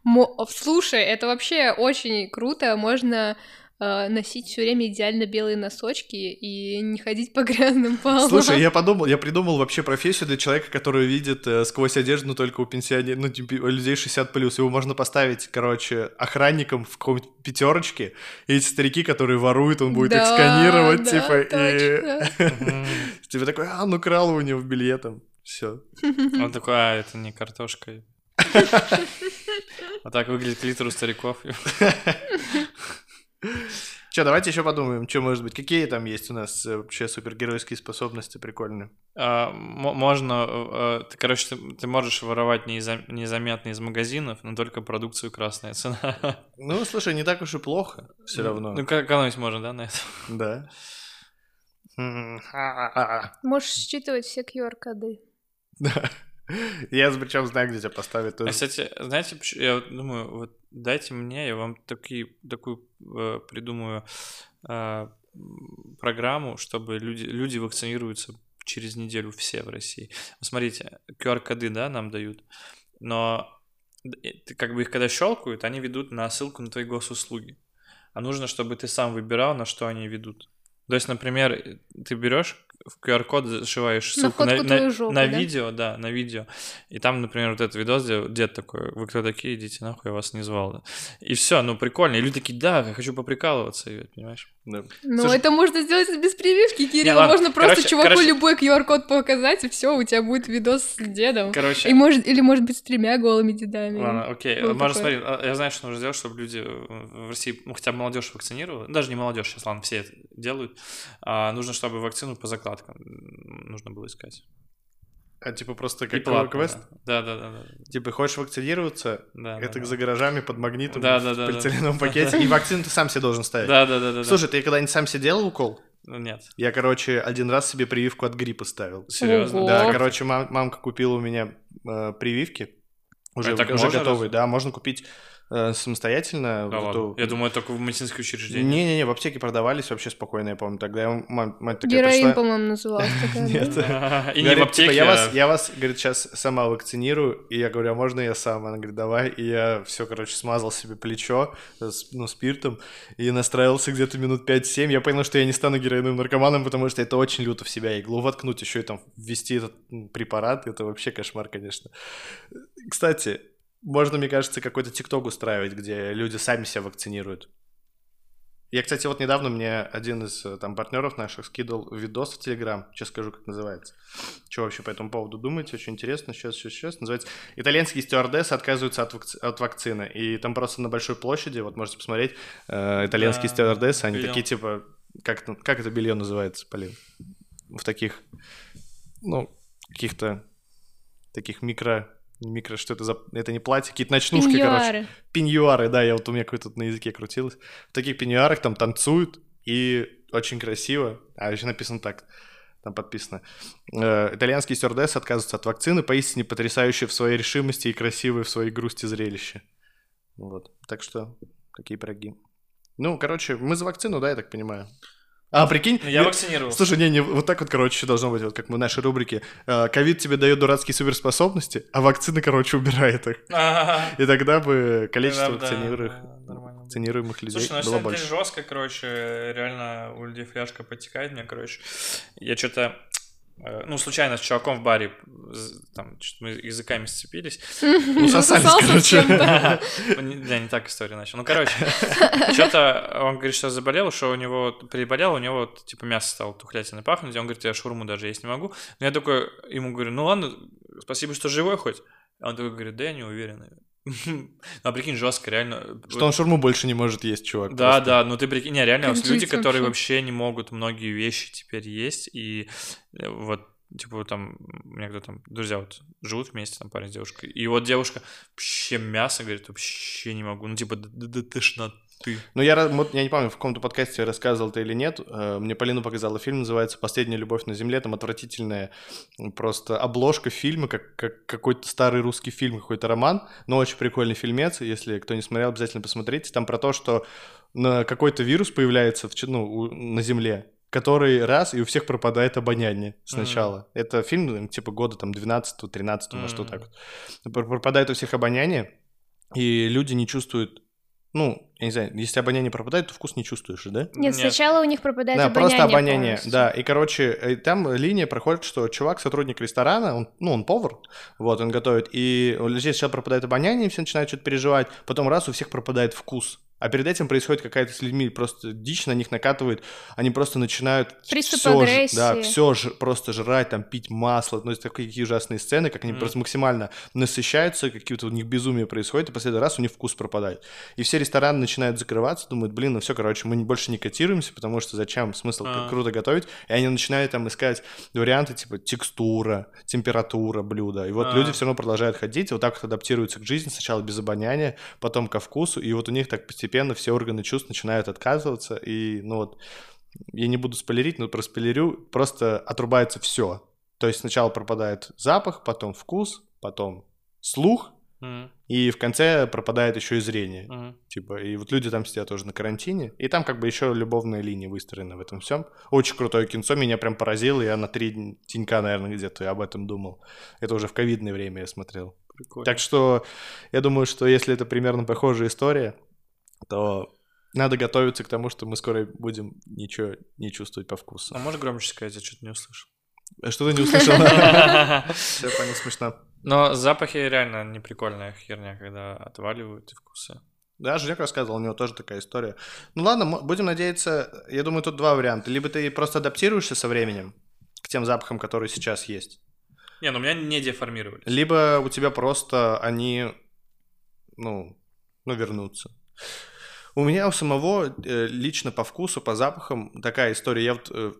Мо- Слушай, это вообще очень круто, можно носить все время идеально белые носочки и не ходить по грязным полам. Слушай, я подумал, я придумал вообще профессию для человека, который видит э, сквозь одежду, но только у пенсионеров, ну, типа, у людей 60 плюс. Его можно поставить, короче, охранником в какой-нибудь пятерочке, и эти старики, которые воруют, он будет их Да, сканировать, да, типа, точно. и типа такой, а, ну крал у него в билет там, все. Он такой, а, это не картошка. Вот так выглядит клитор у стариков. Че, давайте еще подумаем, что может быть, какие там есть у нас э, вообще супергеройские способности прикольные. А, мо- можно, э, ты, короче, ты, ты можешь воровать неиза- незаметно из магазинов, но только продукцию красная цена. Ну, слушай, не так уж и плохо, все равно. Ну, ка- экономить можно, да, на это? Да. М, а-а-а. Можешь считывать все QR-коды. Да. Я причем знаю, где тебя поставить А, тоже. кстати, знаете, я думаю, вот дайте мне, я вам такие, такую э, придумаю э, программу, чтобы люди, люди вакцинируются через неделю все в России. Смотрите, QR-коды, да, нам дают, но как бы их когда щелкают, они ведут на ссылку на твои госуслуги. А нужно, чтобы ты сам выбирал, на что они ведут. То есть, например, ты берешь в QR-код зашиваешь На ссылку на, на- твою жопу, на да? видео, да, на видео. И там, например, вот этот видос, где дед такой, вы кто такие, идите нахуй, я вас не звал. Да. И все, ну прикольно. И люди такие, да, я хочу поприкалываться, понимаешь? Да. Ну, Слушай, это можно сделать без прививки, Кирилл. ладно, можно просто короче- чуваку короче- любой QR-код показать, и все, у тебя будет видос с дедом. Короче, И может, или может быть с тремя голыми дедами. Ладно, окей. Было Можно такое. смотреть. а, Я знаю, что нужно сделать, чтобы люди в России, ну хотя бы молодежь вакцинировала. Даже не молодежь, сейчас, ладно, все это делают. А, нужно, чтобы вакцину по закладкам нужно было искать. А типа просто как платно, квест? Да, да, да, да. Типа хочешь вакцинироваться, да, да, это да. за гаражами под магнитом Да, в да, да, да. полиэтиленовом пакете. И вакцину ты сам себе должен ставить. Да, да, да, да. да. Слушай, ты когда-нибудь сам себе делал укол? Ну, нет. Я, короче, один раз себе прививку от гриппа ставил. Серьезно? Ого. Да, короче, мам- мамка купила у меня э, прививки. Уже, А так уже готовые, да, можно купить э, самостоятельно. Да ладно. эту- Я думаю, только в медицинское учреждение. Не-не-не, в аптеке продавались вообще спокойно, я помню. Тогда я, мам- мать такая Героин, пришла. по-моему, называлась такая. Нет. И не в Говорит, аптеке, типа, я, а- вас, я вас, говорит, сейчас сама вакцинирую. И я говорю, а можно я сам? Она говорит, давай. И я все, короче, смазал себе плечо ну, спиртом и настраивался где-то минут 5-7. Я понял, что я не стану героиновым наркоманом, потому что это очень люто в себя. Иглу воткнуть, еще и там ввести этот препарат. Это вообще кошмар, конечно. Кстати, можно, мне кажется, какой-то тикток устраивать, где люди сами себя вакцинируют. Я, кстати, вот недавно мне один из э, там партнеров наших скидывал видос в Телеграм. Сейчас скажу, как называется. Что вообще по этому поводу думаете? Очень интересно. Сейчас, сейчас, сейчас. Называется «Итальянские стюардессы отказываются от, вакци- от вакцины». И там просто на большой площади, вот можете посмотреть, э, итальянские Да, стюардессы, они видел. такие типа... Как, это- как это белье называется, Полин? В таких, ну, каких-то таких микро... Микро, что это за... Это не платье, какие-то ночнушки, короче Пеньюары. пеньюары, да, я вот у меня какой-то на языке крутилось. В таких пеньюарах там танцуют, и очень красиво. А еще написано так, там подписано. Э, итальянские стюардессы отказываются от вакцины, поистине потрясающие в своей решимости и красивые в своей грусти зрелище. Вот, так что такие пироги. Ну, короче, мы за вакцину, да, я так понимаю? А, прикинь? Ну, Я вакцинировал. Слушай, не, не, вот так вот, короче, еще должно быть, вот как мы в нашей рубрике. Э, Ковид тебе дает дурацкие суперспособности, а вакцина, короче, убирает их. И тогда бы количество вакцинируемых, людей Слушай, ну было больше. деле жестко, короче, реально у людей фляжка подтекает мне, короче. Я что-то, ну, случайно с чуваком в баре, там, что-то мы языками сцепились. Ну, сосались, короче. Да, не так история начал. Ну, короче, что-то он говорит, что заболел, что у него приболел, у него типа мясо стало тухлятиной пахнуть, он говорит, я шурму даже есть не могу. Но я такой ему говорю, ну ладно, спасибо, что живой хоть. А он такой говорит, да я не уверен. Ну, а прикинь, жестко, реально. Что он шурму больше не может есть, чувак. Да, просто. да, ну ты прикинь, не, реально, вот люди, которые вообще? вообще не могут многие вещи теперь есть, и э, вот, типа, там, у меня кто там, друзья вот живут вместе, там, парень с девушкой, и вот девушка вообще мясо, говорит, вообще не могу, ну, типа, до, до- до тошноты. Ну, я, я не помню, в каком-то подкасте рассказывал ты или нет. э, Мне Полина показала фильм, называется «Последняя любовь на земле». Там отвратительная просто обложка фильма, как, как какой-то старый русский фильм, какой-то роман. Но очень прикольный фильмец. Если кто не смотрел, обязательно посмотрите. Там про то, что на какой-то вирус появляется в, ну, на земле, который раз, и у всех пропадает обоняние сначала. Это фильм, типа, года там 12-13, может, вот так вот. Пр- Пропадает у всех обоняние, и люди не чувствуют ну, я не знаю, если обоняние пропадает, то вкус не чувствуешь, же, да? Нет, сначала у них пропадает да, обоняние просто обоняние, полностью. да. И, короче, э, там линия проходит, что чувак, сотрудник ресторана, он, ну, он повар, вот, он готовит, и здесь сначала пропадает обоняние, все начинают что-то переживать, потом раз, у всех пропадает вкус. А перед этим происходит какая-то с людьми просто дичь на них накатывает, они просто начинают Приступ ж- агрессии. да, все ж, просто жрать, там, пить масло, ну, это такие ужасные сцены, как они Мгм. просто максимально насыщаются, какие-то у них безумие происходит, и последний раз у них вкус пропадает. И все рестораны начинают закрываться, думают, блин, ну все, короче, мы больше не котируемся, потому что зачем, смысл А. круто готовить, и они начинают там искать варианты, типа, текстура, температура блюда, и вот А. люди все равно продолжают ходить, и вот так вот адаптируются к жизни, сначала без обоняния, потом ко вкусу, и вот у них так постепенно все органы чувств начинают отказываться, и, ну вот, я не буду спойлерить, но проспойлерю, просто отрубается все. То есть сначала пропадает запах, потом вкус, потом слух, и в конце пропадает еще и зрение. мгм. Типа, и вот люди там сидят тоже на карантине, и там как бы еще любовная линия выстроена в этом всем. Очень крутое кинцо, меня прям поразило, я на три денька, наверное, где-то об этом думал. Это уже в ковидное время я смотрел. Прикольно. Так что я думаю, что если это примерно похожая история, то надо готовиться к тому, что мы скоро будем ничего не чувствовать по вкусу. А можешь громче сказать, я что-то не услышал. А Что ты не услышал? Все, понял, смешно. Но запахи реально не прикольная херня, когда отваливают и вкусы. Да, Женек рассказывал, у него тоже такая история. Ну ладно, будем надеяться, я думаю, тут два варианта. Либо ты просто адаптируешься со временем к тем запахам, которые сейчас есть. Не, ну у меня не деформировались. Либо у тебя просто они, ну, ну, вернутся. У меня у самого э, лично по вкусу, по запахам такая история. Я вот э,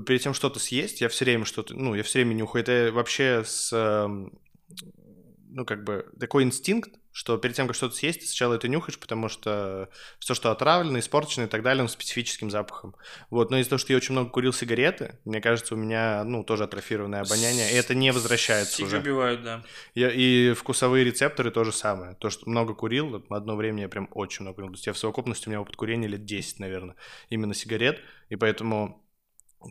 перед тем что-то съесть, я все время что-то, ну, я все время нюхаю. Это вообще с, э, ну, как бы такой инстинкт, что перед тем, как что-то съесть, ты сначала это нюхаешь, потому что все, что отравлено, испорчено и так далее, он специфическим запахом. Вот, но из-за того, что я очень много курил сигареты, мне кажется, у меня, ну, тоже атрофированное обоняние, и это не возвращается Сиги уже. убивают, да. Я, и вкусовые рецепторы то же самое. То, что много курил, одно время я прям очень много курил. То есть я в совокупности, у меня опыт курения лет 10, наверное, именно сигарет, и поэтому,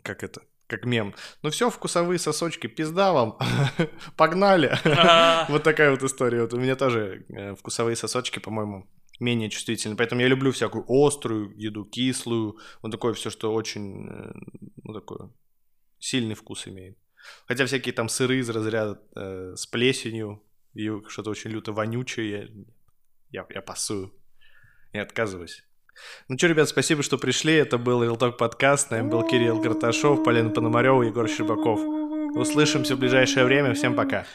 как это, как мем. Ну все, вкусовые сосочки, пизда вам, погнали. Вот такая вот история. Вот у меня тоже э, вкусовые сосочки, по-моему, менее чувствительны. Поэтому я люблю всякую острую еду, кислую, вот такое все, что очень, э, ну такой сильный вкус имеет. Хотя всякие там сыры из разряда э, с плесенью и что-то очень люто вонючее, я, я, я пасую, не отказываюсь. Ну что, ребят, спасибо, что пришли. Это был Real подкаст. С нами был Кирилл Карташов, Полина Пономарева, Егор Щербаков. Услышимся в ближайшее время. Всем пока.